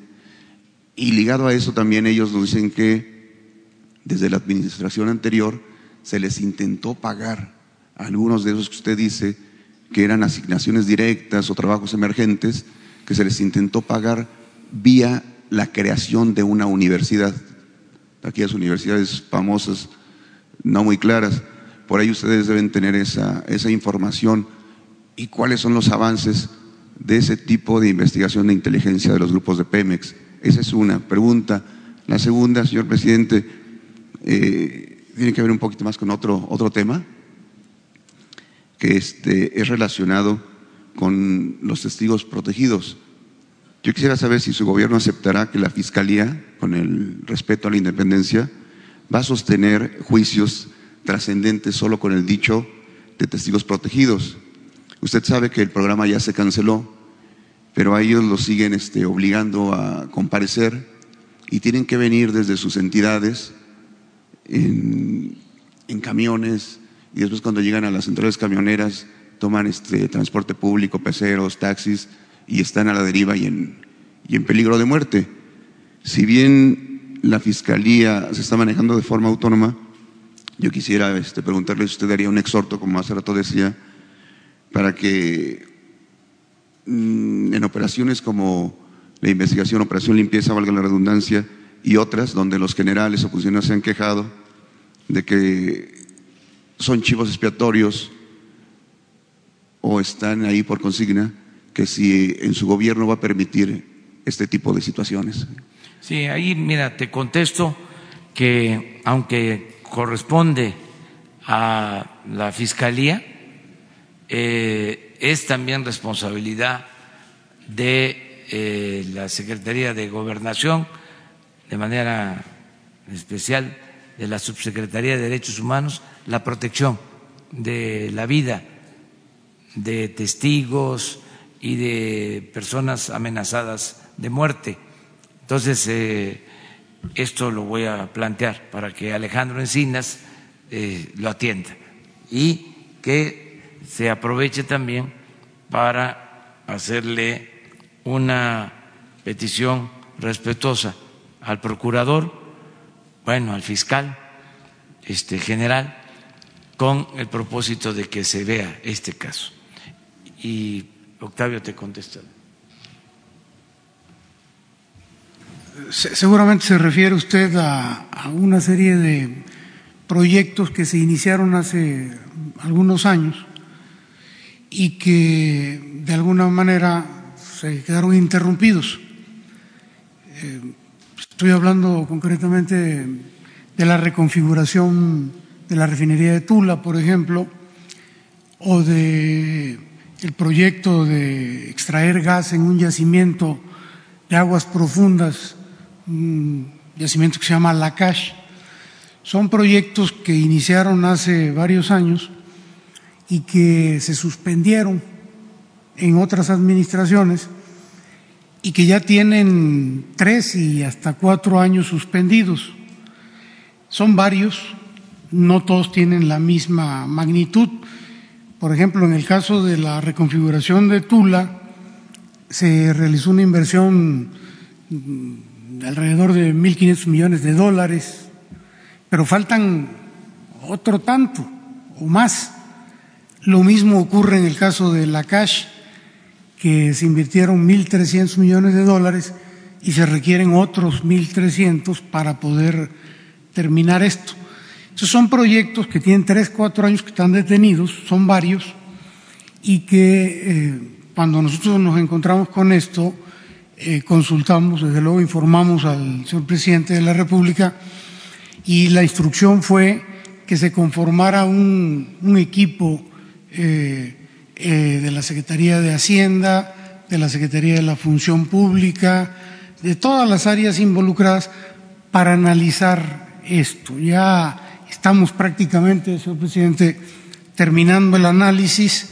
Y ligado a eso también ellos nos dicen que desde la administración anterior se les intentó pagar algunos de esos que usted dice que eran asignaciones directas o trabajos emergentes, que se les intentó pagar vía la creación de una universidad. Aquellas universidades famosas, no muy claras, por ahí ustedes deben tener esa, esa información y cuáles son los avances de ese tipo de investigación de inteligencia de los grupos de Pemex. Esa es una pregunta. La segunda, señor presidente, eh, tiene que ver un poquito más con otro, otro tema, que este, es relacionado con los testigos protegidos. Yo quisiera saber si su gobierno aceptará que la Fiscalía, con el respeto a la independencia, va a sostener juicios trascendentes solo con el dicho de testigos protegidos. Usted sabe que el programa ya se canceló, pero a ellos los siguen este, obligando a comparecer y tienen que venir desde sus entidades en, camiones y después cuando llegan a las centrales camioneras toman este transporte público, peceros, taxis y están a la deriva y en, y en peligro de muerte. Si bien la fiscalía se está manejando de forma autónoma, yo quisiera este, preguntarle si usted daría un exhorto, como hace rato decía, para que mm, en operaciones como la investigación, operación limpieza, valga la redundancia, y otras donde los generales o funcionarios se han quejado de que son chivos expiatorios o están ahí por consigna, que si en su gobierno va a permitir este tipo de situaciones. Sí, ahí mira, te contesto que aunque corresponde a la Fiscalía, eh, es también responsabilidad de eh, la Secretaría de Gobernación, de manera especial de la Subsecretaría de Derechos Humanos, la protección de la vida de testigos y de personas amenazadas de muerte. Entonces, eh, esto lo voy a plantear para que Alejandro Encinas eh, lo atienda y que se aproveche también para hacerle una petición respetuosa al procurador, bueno, al fiscal este, general, con el propósito de que se vea este caso. Y Octavio te contesta. Seguramente se refiere usted a, una serie de proyectos que se iniciaron hace algunos años y que de alguna manera se quedaron interrumpidos. Eh, estoy hablando concretamente de la reconfiguración de la refinería de Tula, por ejemplo, o de el proyecto de extraer gas en un yacimiento de aguas profundas, un yacimiento que se llama Lacash. Son proyectos que iniciaron hace varios años y que se suspendieron en otras administraciones y que ya tienen tres y hasta cuatro años suspendidos. Son varios, no todos tienen la misma magnitud. Por ejemplo, en el caso de la reconfiguración de Tula, se realizó una inversión alrededor de 1.500 millones de dólares, pero faltan otro tanto o más. Lo mismo ocurre en el caso de la Cash, que se invirtieron 1.300 millones de dólares y se requieren otros 1.300 para poder terminar esto. Esos son proyectos que tienen tres, cuatro años que están detenidos, son varios, y que eh, cuando nosotros nos encontramos con esto, eh, consultamos, desde luego informamos al señor presidente de la República y la instrucción fue que se conformara un, equipo eh, de la Secretaría de Hacienda, de la Secretaría de la Función Pública, de todas las áreas involucradas para analizar esto. Ya Estamos prácticamente, señor presidente, terminando el análisis.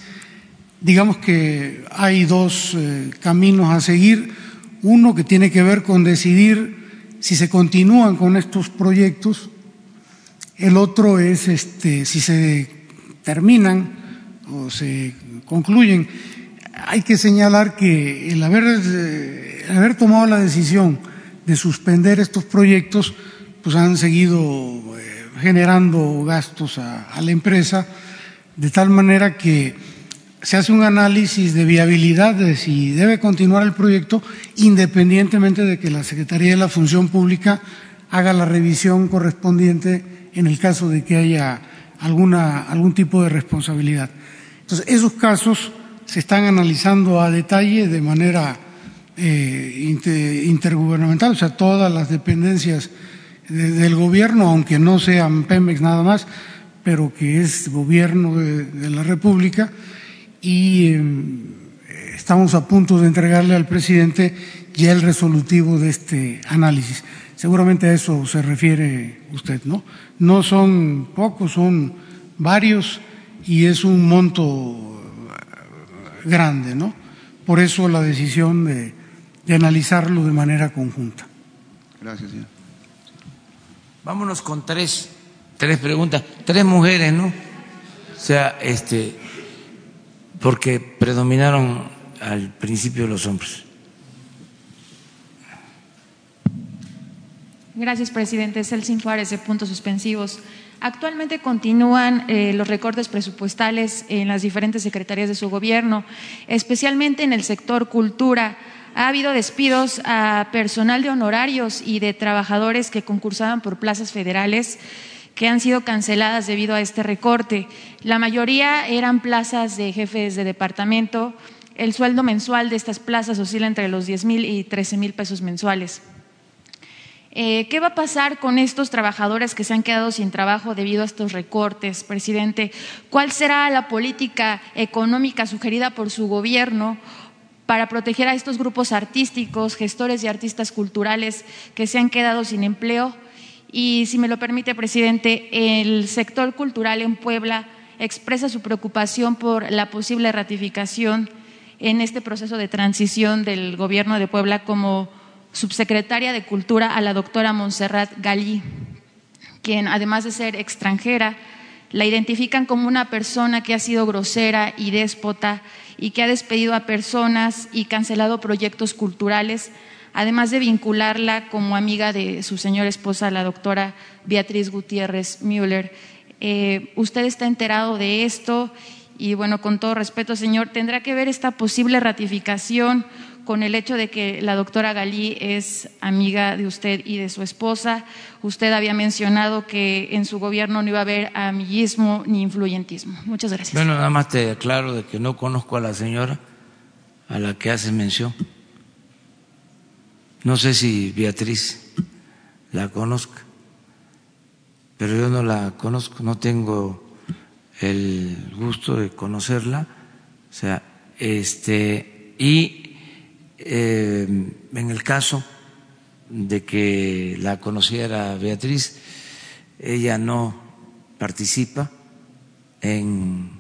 Digamos que hay dos eh, caminos a seguir. Uno que tiene que ver con decidir si se continúan con estos proyectos El otro es este, si se terminan o se concluyen. Hay que señalar que el haber, haber tomado la decisión de suspender estos proyectos, pues han seguido eh, generando gastos a la empresa, de tal manera que se hace un análisis de viabilidad de si debe continuar el proyecto, independientemente de que la Secretaría de la Función Pública haga la revisión correspondiente en el caso de que haya alguna, algún tipo de responsabilidad. Entonces, esos casos se están analizando a detalle de manera eh, intergubernamental, o sea, todas las dependencias de, del gobierno, aunque no sean Pemex nada más, pero que es gobierno de la República, y eh, estamos a punto de entregarle al presidente ya el resolutivo de este análisis. Seguramente a eso se refiere usted, ¿no? No son pocos, son varios y es un monto grande, ¿no? Por eso la decisión de, de analizarlo de manera conjunta. Gracias, señor. Vámonos con tres, tres preguntas, tres mujeres, ¿no? O sea, este, porque predominaron al principio los hombres. Gracias, presidente. Celsin Juárez, de Puntos Suspensivos. Actualmente continúan eh, los recortes presupuestales en las diferentes secretarías de su gobierno, especialmente en el sector cultura. Ha habido despidos a personal de honorarios y de trabajadores que concursaban por plazas federales que han sido canceladas debido a este recorte. La mayoría eran plazas de jefes de departamento. El sueldo mensual de estas plazas oscila entre los 10 mil y 13 mil pesos mensuales. Eh, ¿Qué va a pasar con estos trabajadores que se han quedado sin trabajo debido a estos recortes, presidente? ¿Cuál será la política económica sugerida por su gobierno para proteger a estos grupos artísticos, gestores y artistas culturales que se han quedado sin empleo? Y si me lo permite, presidente, el sector cultural en Puebla expresa su preocupación por la posible ratificación en este proceso de transición del gobierno de Puebla como subsecretaria de Cultura a la doctora Montserrat Gallí, quien además de ser extranjera, la identifican como una persona que ha sido grosera y déspota y que ha despedido a personas y cancelado proyectos culturales, además de vincularla como amiga de su señora esposa, la doctora Beatriz Gutiérrez Müller. Eh, ¿Usted está enterado de esto? Y bueno, con todo respeto, señor, ¿tendrá que ver esta posible ratificación con el hecho de que la doctora Galí es amiga de usted y de su esposa. Usted había mencionado que en su gobierno no iba a haber amiguismo ni influyentismo. Muchas gracias. Bueno, nada más te aclaro de que no conozco a la señora a la que hace mención. No sé si Beatriz la conozca, pero yo no la conozco, no tengo el gusto de conocerla. O sea, este, y eh, en el caso de que la conociera Beatriz, ella no participa en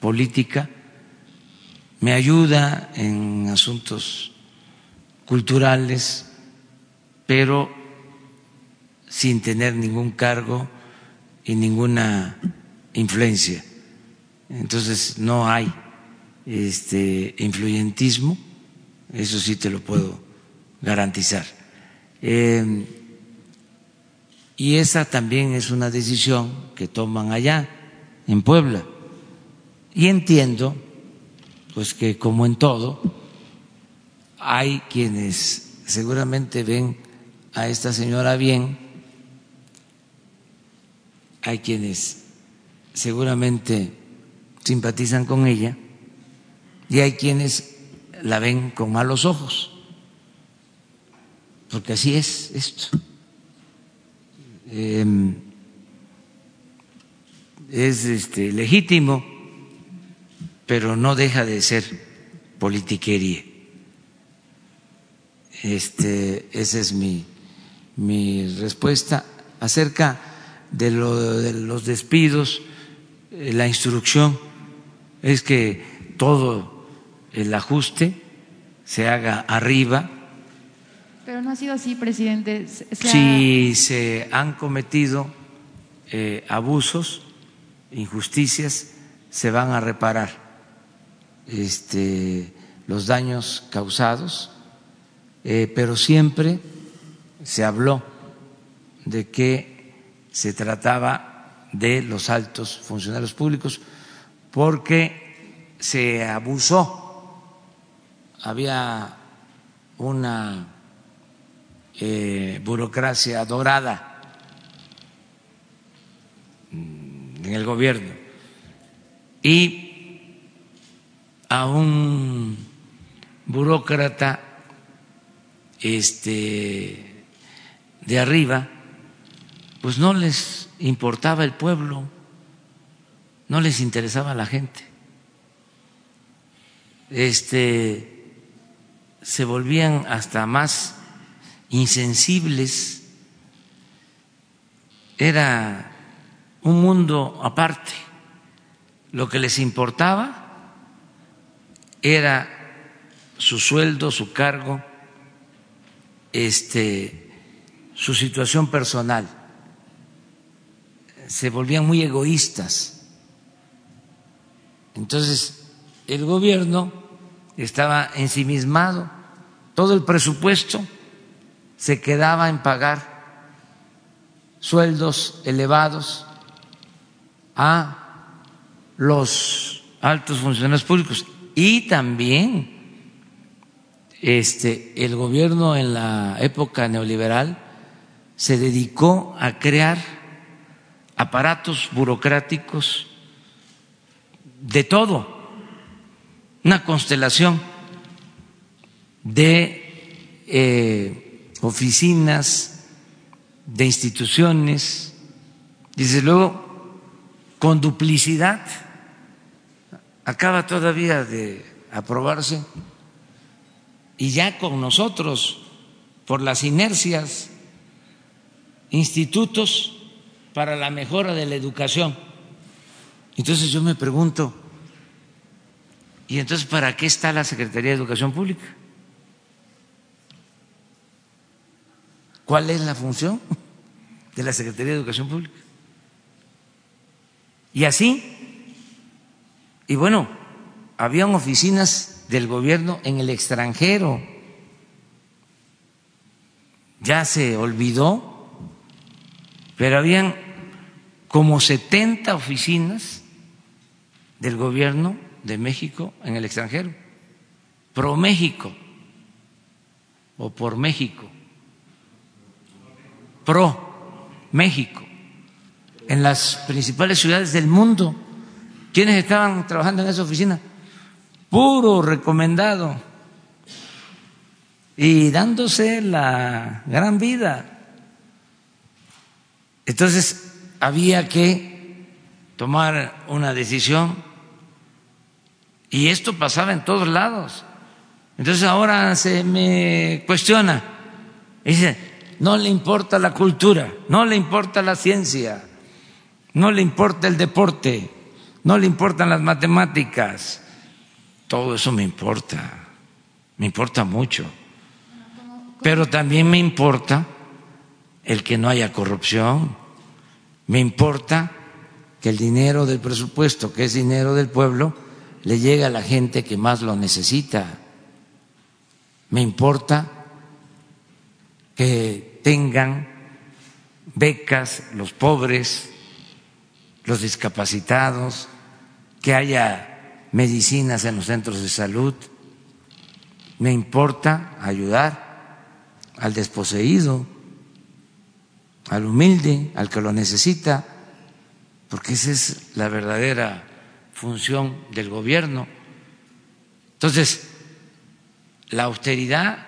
política, me ayuda en asuntos culturales, pero sin tener ningún cargo y ninguna influencia. Entonces no hay este influyentismo eso sí te lo puedo garantizar. Eh, y esa también es una decisión que toman allá, en Puebla. Y entiendo, pues que como en todo, hay quienes seguramente ven a esta señora bien, hay quienes seguramente simpatizan con ella y hay quienes la ven con malos ojos, porque así es esto. Em, es este, legítimo, pero no deja de ser politiquería. Este, esa es mi, mi respuesta acerca de, lo, de los despidos. Eh, la instrucción es que todo el ajuste se haga arriba. Pero no ha sido así, presidente. Si se han cometido eh, abusos, injusticias, se van a reparar este, los daños causados, eh, pero siempre se habló de que se trataba de los altos funcionarios públicos porque se abusó, había una eh, burocracia dorada en el gobierno y a un burócrata este de arriba pues no les importaba el pueblo no les interesaba la gente. Este se volvían hasta más insensibles. Era un mundo aparte. Lo que les importaba era su sueldo, su cargo, este, su situación personal. Se volvían muy egoístas. Entonces, el gobierno estaba ensimismado, todo el presupuesto se quedaba en pagar sueldos elevados a los altos funcionarios públicos y también este el gobierno en la época neoliberal se dedicó a crear aparatos burocráticos de todo, una constelación de eh, oficinas, de instituciones, desde luego con duplicidad acaba todavía de aprobarse y ya con nosotros, por las inercias, institutos para la mejora de la educación. Entonces yo me pregunto, ¿y entonces para qué está la Secretaría de Educación Pública? ¿Cuál es la función de la Secretaría de Educación Pública? Y así y bueno, habían oficinas del gobierno en el extranjero. Ya se olvidó, pero habían como 70 oficinas del gobierno de México en el extranjero, pro México o por México, pro México, en las principales ciudades del mundo. ¿Quiénes estaban trabajando en esa oficina? Puro recomendado y dándose la gran vida. Entonces había que tomar una decisión y esto pasaba en todos lados. Entonces ahora se me cuestiona. Dice, no le importa la cultura, no le importa la ciencia, no le importa el deporte, no le importan las matemáticas. Todo eso me importa, me importa mucho. Pero también me importa el que no haya corrupción, me importa que el dinero del presupuesto, que es dinero del pueblo, le llegue a la gente que más lo necesita. Me importa que tengan becas los pobres, los discapacitados, que haya medicinas en los centros de salud. Me importa ayudar al desposeído, al humilde, al que lo necesita, porque esa es la verdadera función del gobierno. Entonces, la austeridad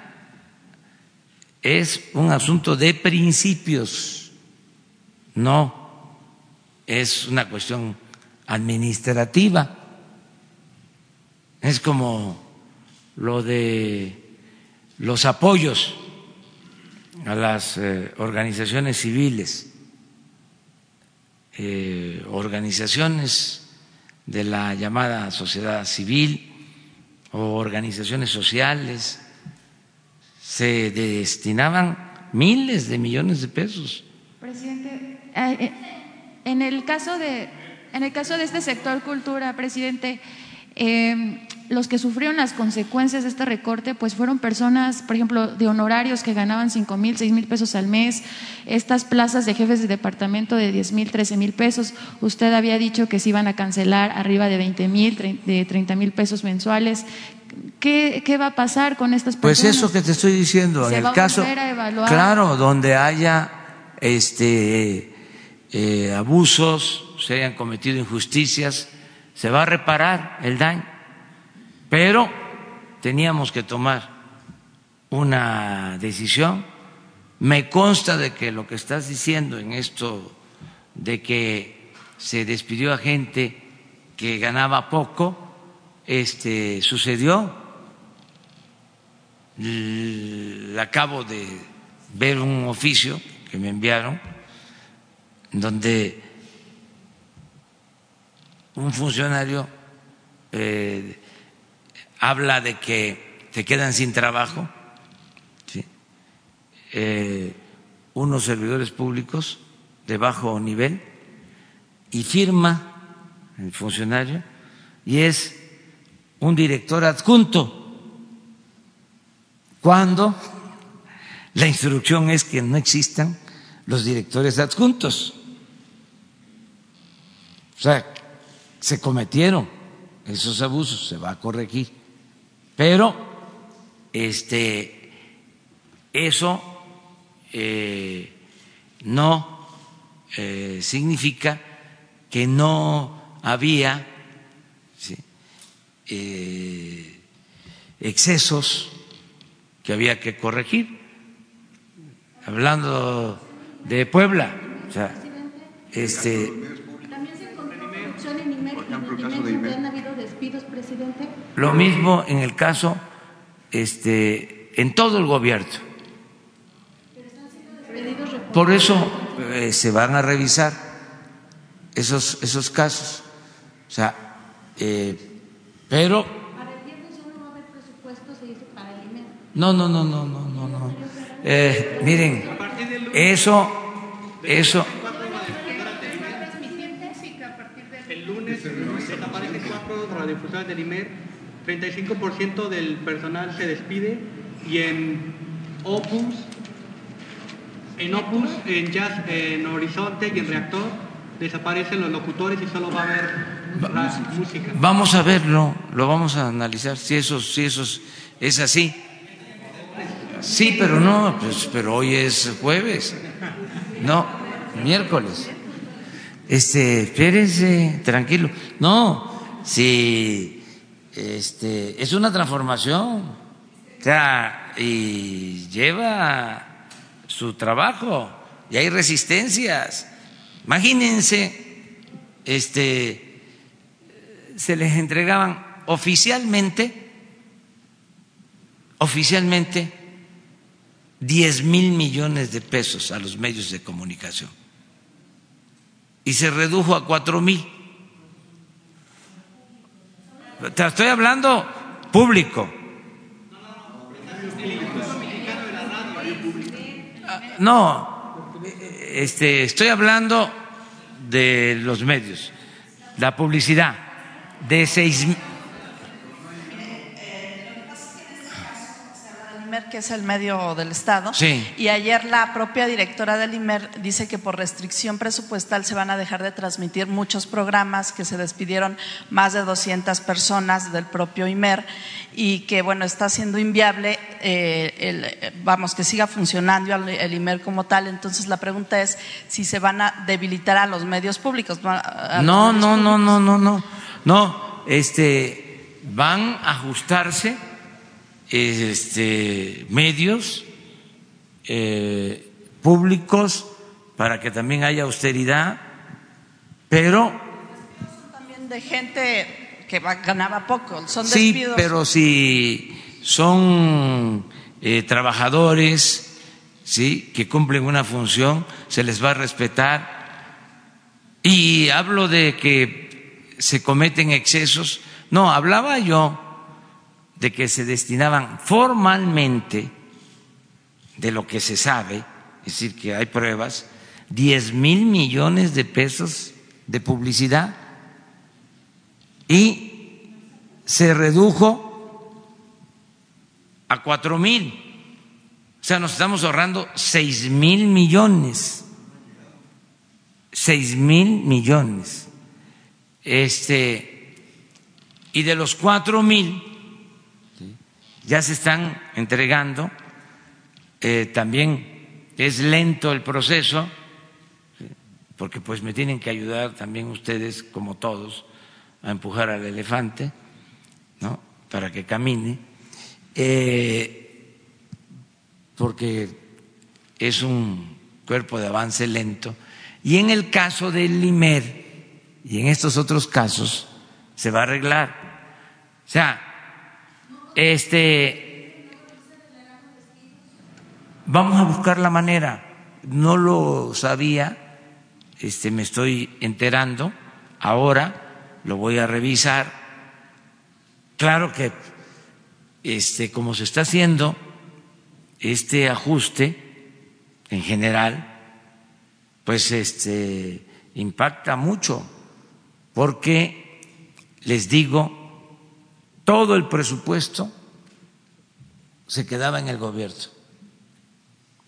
es un asunto de principios, no es una cuestión administrativa. Es como lo de los apoyos a las eh, organizaciones civiles, eh, organizaciones de la llamada sociedad civil o organizaciones sociales, se destinaban miles de millones de pesos. Presidente, eh, En el caso de, en el caso de este sector cultura, presidente, eh, los que sufrieron las consecuencias de este recorte, pues fueron personas, por ejemplo, de honorarios que ganaban cinco mil, seis mil pesos al mes, estas plazas de jefes de departamento de 10 mil, 13 mil pesos. Usted había dicho que se iban a cancelar arriba de 20 mil, de 30 mil pesos mensuales. ¿Qué, ¿Qué, va a pasar con estas pues personas? Pues eso que te estoy diciendo, ¿Se en va el caso, a evaluar? claro, donde haya este eh, abusos, se hayan cometido injusticias, se va a reparar el daño. Pero teníamos que tomar una decisión. Me consta de que lo que estás diciendo en esto de que se despidió a gente que ganaba poco, este sucedió. Acabo de ver un oficio que me enviaron donde un funcionario eh, habla de que se quedan sin trabajo eh, unos servidores públicos de bajo nivel y firma el funcionario y es un director adjunto cuando la instrucción es que no existan los directores adjuntos. O sea, se cometieron esos abusos, se va a corregir. Pero este eso eh, no eh, significa que no había eh, excesos que había que corregir. Hablando de Puebla, o sea, este. ¿También se encontró corrupción en El IMER donde han habido despidos, presidente? Lo mismo en el caso, este, en todo el gobierno. Por eso eh, se van a revisar esos, esos casos. O sea, eh, pero Para el viernes ya no va a haber presupuesto, se dice, para el IMER. No, no, no, no, no, no, no. Eh, miren, eso, eso. El lunes desaparecen cuatro radiodifusores del IMER, 35% del personal se despide y en Opus, en Opus, en Jazz, en Horizonte y en Reactor desaparecen los locutores y solo va a haber ra- música. Vamos a verlo, lo vamos a analizar si eso, si eso es- es así. Sí, pero no, pues, pero hoy es jueves, no, miércoles. Este, espérense, tranquilo. No, si este, es una transformación, o sea, y lleva su trabajo y hay resistencias. Imagínense, este, se les entregaban oficialmente, oficialmente, 10 mil millones de pesos a los medios de comunicación y se redujo a cuatro mil. Te estoy hablando público. No, este, estoy hablando de los medios, la publicidad, de seis IMER, que es el medio del Estado. Sí. Y ayer la propia directora del IMER dice que por restricción presupuestal se van a dejar de transmitir muchos programas, que se despidieron más de 200 personas del propio IMER y que, bueno, está siendo inviable, eh, el, vamos, que siga funcionando el, el IMER como tal. Entonces, la pregunta es si se van a debilitar a los medios públicos. ¿no? No, medios no, no, públicos. no, no, no, no, este, van a ajustarse este, medios eh, públicos para que también haya austeridad, pero También de gente que ganaba poco, son sí, despidos. pero si son eh, trabajadores, sí, que cumplen una función, se les va a respetar. Y hablo de que se cometen excesos. No, hablaba yo de que se destinaban formalmente de lo que se sabe, es decir, que hay pruebas, 10 mil millones de pesos de publicidad y se redujo a cuatro mil. O sea, nos estamos ahorrando seis mil millones. Seis mil millones. Este, y de los cuatro mil ya se están entregando. Eh, también es lento el proceso, porque pues me tienen que ayudar también ustedes, como todos, a empujar al elefante, ¿no? Para que camine, eh, porque es un cuerpo de avance lento. Y en el caso del LIMER y en estos otros casos se va a arreglar. O sea, este, vamos a buscar la manera. No lo sabía, este, me estoy enterando ahora lo voy a revisar. Claro que este, como se está haciendo este ajuste en general, pues este, impacta mucho, porque les digo, todo el presupuesto se quedaba en el gobierno.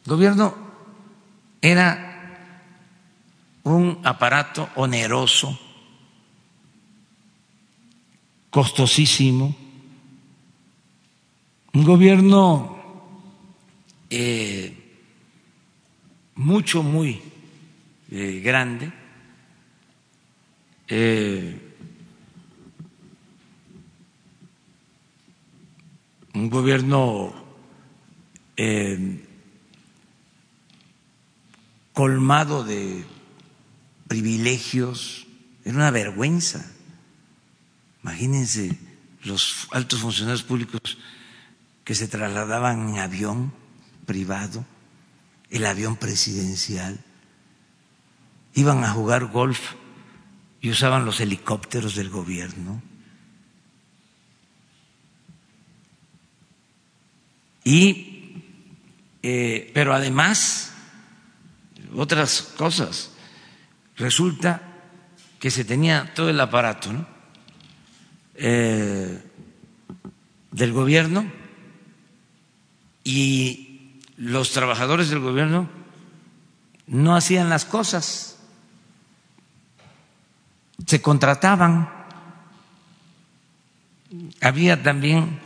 El gobierno era un aparato oneroso costosísimo, un gobierno eh, mucho, muy eh, grande, eh, un gobierno colmado de privilegios, era una vergüenza. Imagínense los altos funcionarios públicos que se trasladaban en avión privado, el avión presidencial, iban a jugar golf y usaban los helicópteros del gobierno. Y, eh, pero además, otras cosas, resulta que se tenía todo el aparato. Eh, del gobierno y los trabajadores del gobierno no hacían las cosas, se contrataban. Había también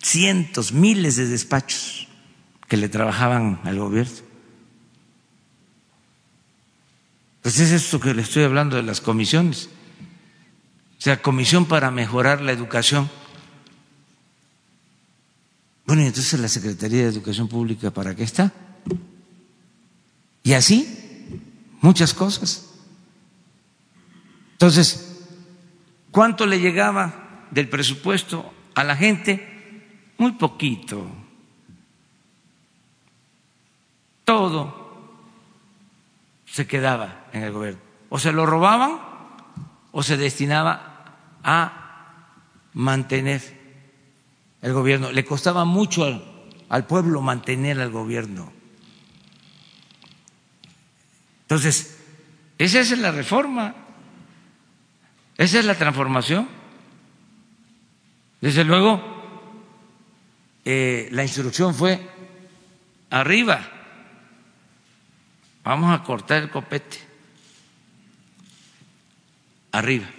cientos, miles de despachos que le trabajaban al gobierno. Pues es esto que le estoy hablando de las comisiones. O sea, comisión para mejorar la educación. Bueno, y entonces la Secretaría de Educación Pública, ¿para qué está? Y así, muchas cosas. Entonces, ¿cuánto le llegaba del presupuesto a la gente? Muy poquito. Todo se quedaba en el gobierno. O se lo robaban o se destinaba a mantener el gobierno. Le costaba mucho al, pueblo mantener al gobierno. Entonces, esa es la reforma, esa es la transformación. Desde luego, eh, la instrucción fue arriba, vamos a cortar el copete arriba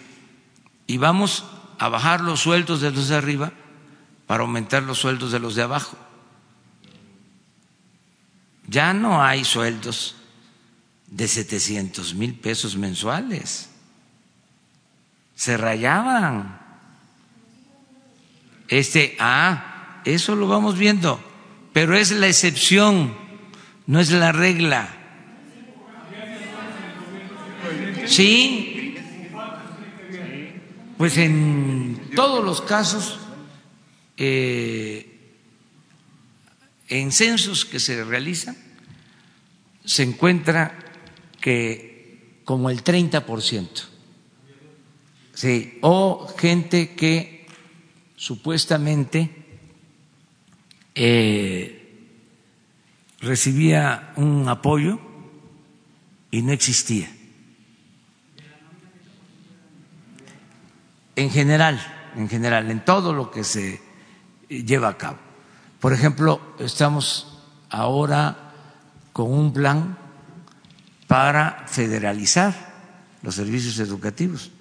y vamos a bajar los sueldos de los de arriba para aumentar los sueldos de los de abajo. Ya no hay sueldos de 700 mil pesos mensuales. Se rayaban. Este, ah, eso lo vamos viendo, pero es la excepción, no es la regla. Sí, pues en todos los casos, eh, en censos que se realizan, se encuentra que como el 30%, sí, o gente que supuestamente eh, recibía un apoyo y no existía. En general, en general, en todo lo que se lleva a cabo. Por ejemplo, estamos ahora con un plan para federalizar los servicios educativos.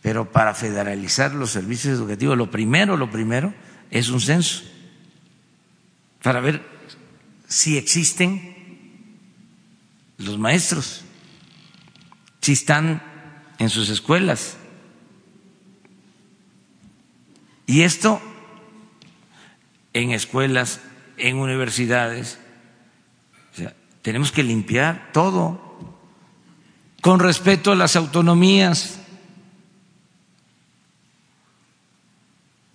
Pero para federalizar los servicios educativos, lo primero, lo primero es un censo, para ver si existen los maestros, si están en sus escuelas. Y esto en escuelas, en universidades, tenemos que limpiar todo con respeto a las autonomías.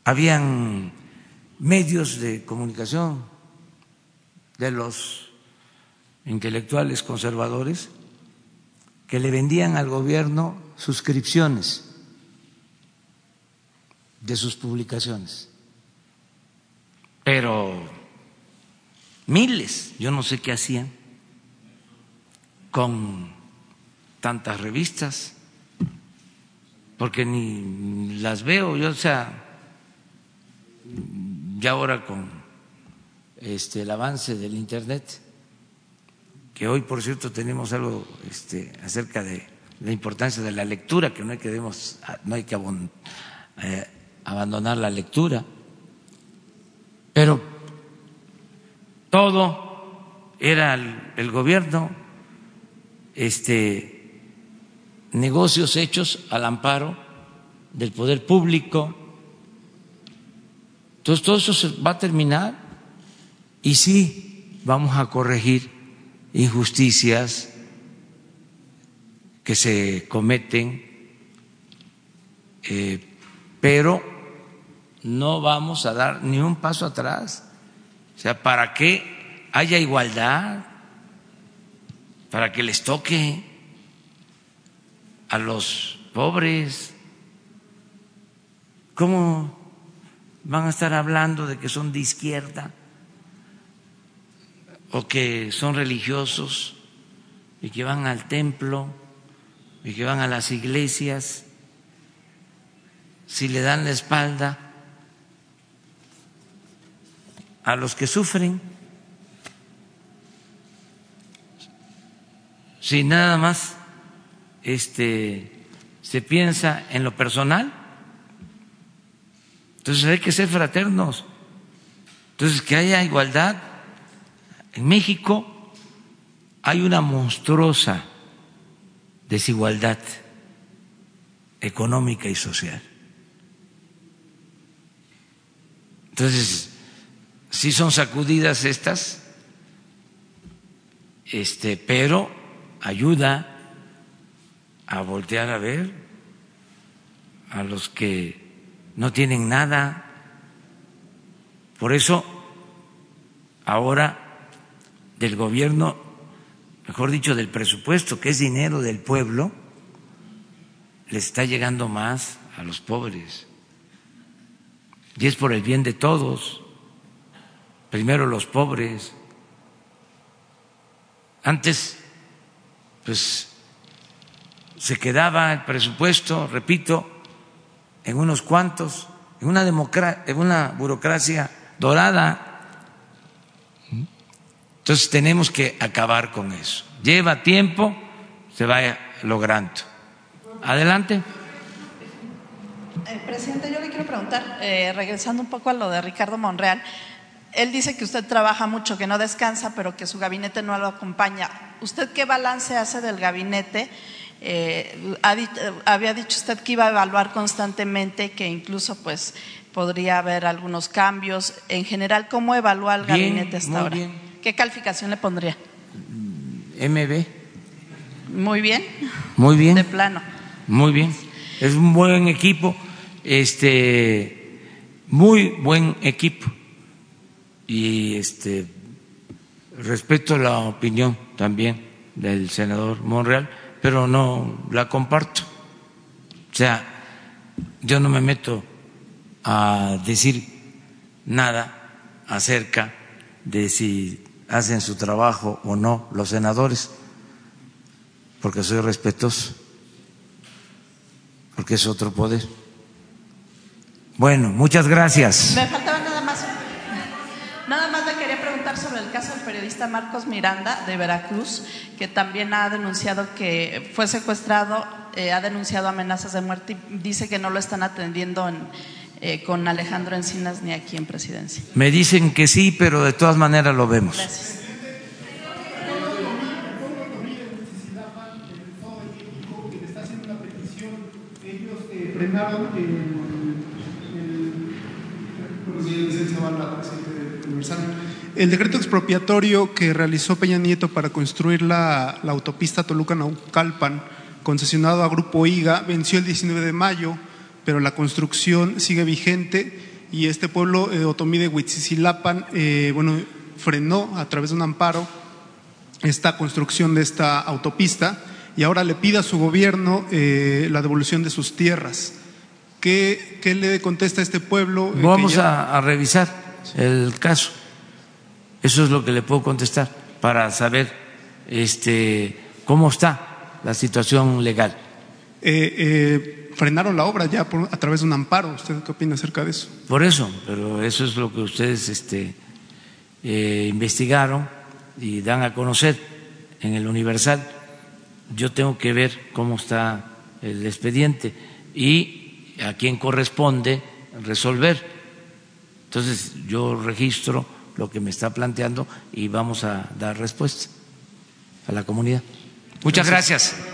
Habían medios de comunicación de los intelectuales conservadores que le vendían al gobierno suscripciones de sus publicaciones. Pero miles, yo no sé qué hacían con tantas revistas, porque ni las veo, yo, o sea, ya ahora con este, el avance del Internet, que hoy, por cierto, tenemos algo este, acerca de la importancia de la lectura, que no hay que, debemos, no hay que eh, abandonar la lectura, pero todo era el gobierno este, negocios hechos al amparo del poder público. Entonces todo eso se va a terminar y sí vamos a corregir injusticias que se cometen, eh, pero no vamos a dar ni un paso atrás. O sea, para que haya igualdad, para que les toque a los pobres. ¿Cómo van a estar hablando de que son de izquierda o que son religiosos y que van al templo y que van a las iglesias si le dan la espalda a los que sufren? si nada más este, se piensa en lo personal. Entonces hay que ser fraternos. Entonces que haya igualdad. En México hay una monstruosa desigualdad económica y social. Entonces, sí son sacudidas estas, este, pero ayuda a voltear a ver a los que no tienen nada. Por eso, ahora del gobierno, mejor dicho, del presupuesto, que es dinero del pueblo, les está llegando más a los pobres. Y es por el bien de todos. Primero los pobres. Antes pues se quedaba el presupuesto, repito, en unos cuantos, en una, en una burocracia dorada. Entonces tenemos que acabar con eso. Lleva tiempo, se vaya logrando. Adelante. Eh, presidente, yo le quiero preguntar, eh, regresando un poco a lo de Ricardo Monreal, él dice que usted trabaja mucho, que no descansa, pero que su gabinete no lo acompaña. ¿Usted qué balance hace del gabinete? Eh, había dicho usted que iba a evaluar constantemente, que incluso pues podría haber algunos cambios. En general, ¿cómo evalúa el gabinete hasta ahora? ¿Qué calificación le pondría? MB. Muy bien. Muy bien. De plano. Muy bien. Es un buen equipo, este, muy buen equipo y este respeto la opinión también del senador Monreal, pero no la comparto. O sea, yo no me meto a decir nada acerca de si hacen su trabajo o no los senadores. porque soy respetuoso, porque es otro poder. Bueno, muchas gracias. Me faltaba nada más. Nada más le quería preguntar sobre el caso del periodista Marcos Miranda de Veracruz, que también ha denunciado que fue secuestrado, eh, ha denunciado amenazas de muerte y dice que no lo están atendiendo en, eh, con Alejandro Encinas ni aquí en presidencia. Me dicen que sí, pero de todas maneras lo vemos. Gracias. el decreto expropiatorio que realizó Peña Nieto para construir la, la autopista Toluca-Naucalpan, concesionado a Grupo IGA, venció el 19 de mayo, pero la construcción sigue vigente y este pueblo, eh, Otomí de Huitzisilapan, eh, bueno, frenó a través de un amparo esta construcción de esta autopista y ahora le pide a su gobierno eh, la devolución de sus tierras. ¿Qué, qué le contesta a este pueblo? Eh, Vamos ya... a, a, revisar el caso. Eso es lo que le puedo contestar para saber este, cómo está la situación legal. Eh, frenaron la obra ya por, a través de un amparo. ¿Usted qué opina acerca de eso? Por eso, pero eso es lo que ustedes este, investigaron y dan a conocer en el Universal yo tengo que ver cómo está el expediente y a quién corresponde resolver. Entonces yo registro lo que me está planteando y vamos a dar respuesta a la comunidad. Muchas gracias. gracias.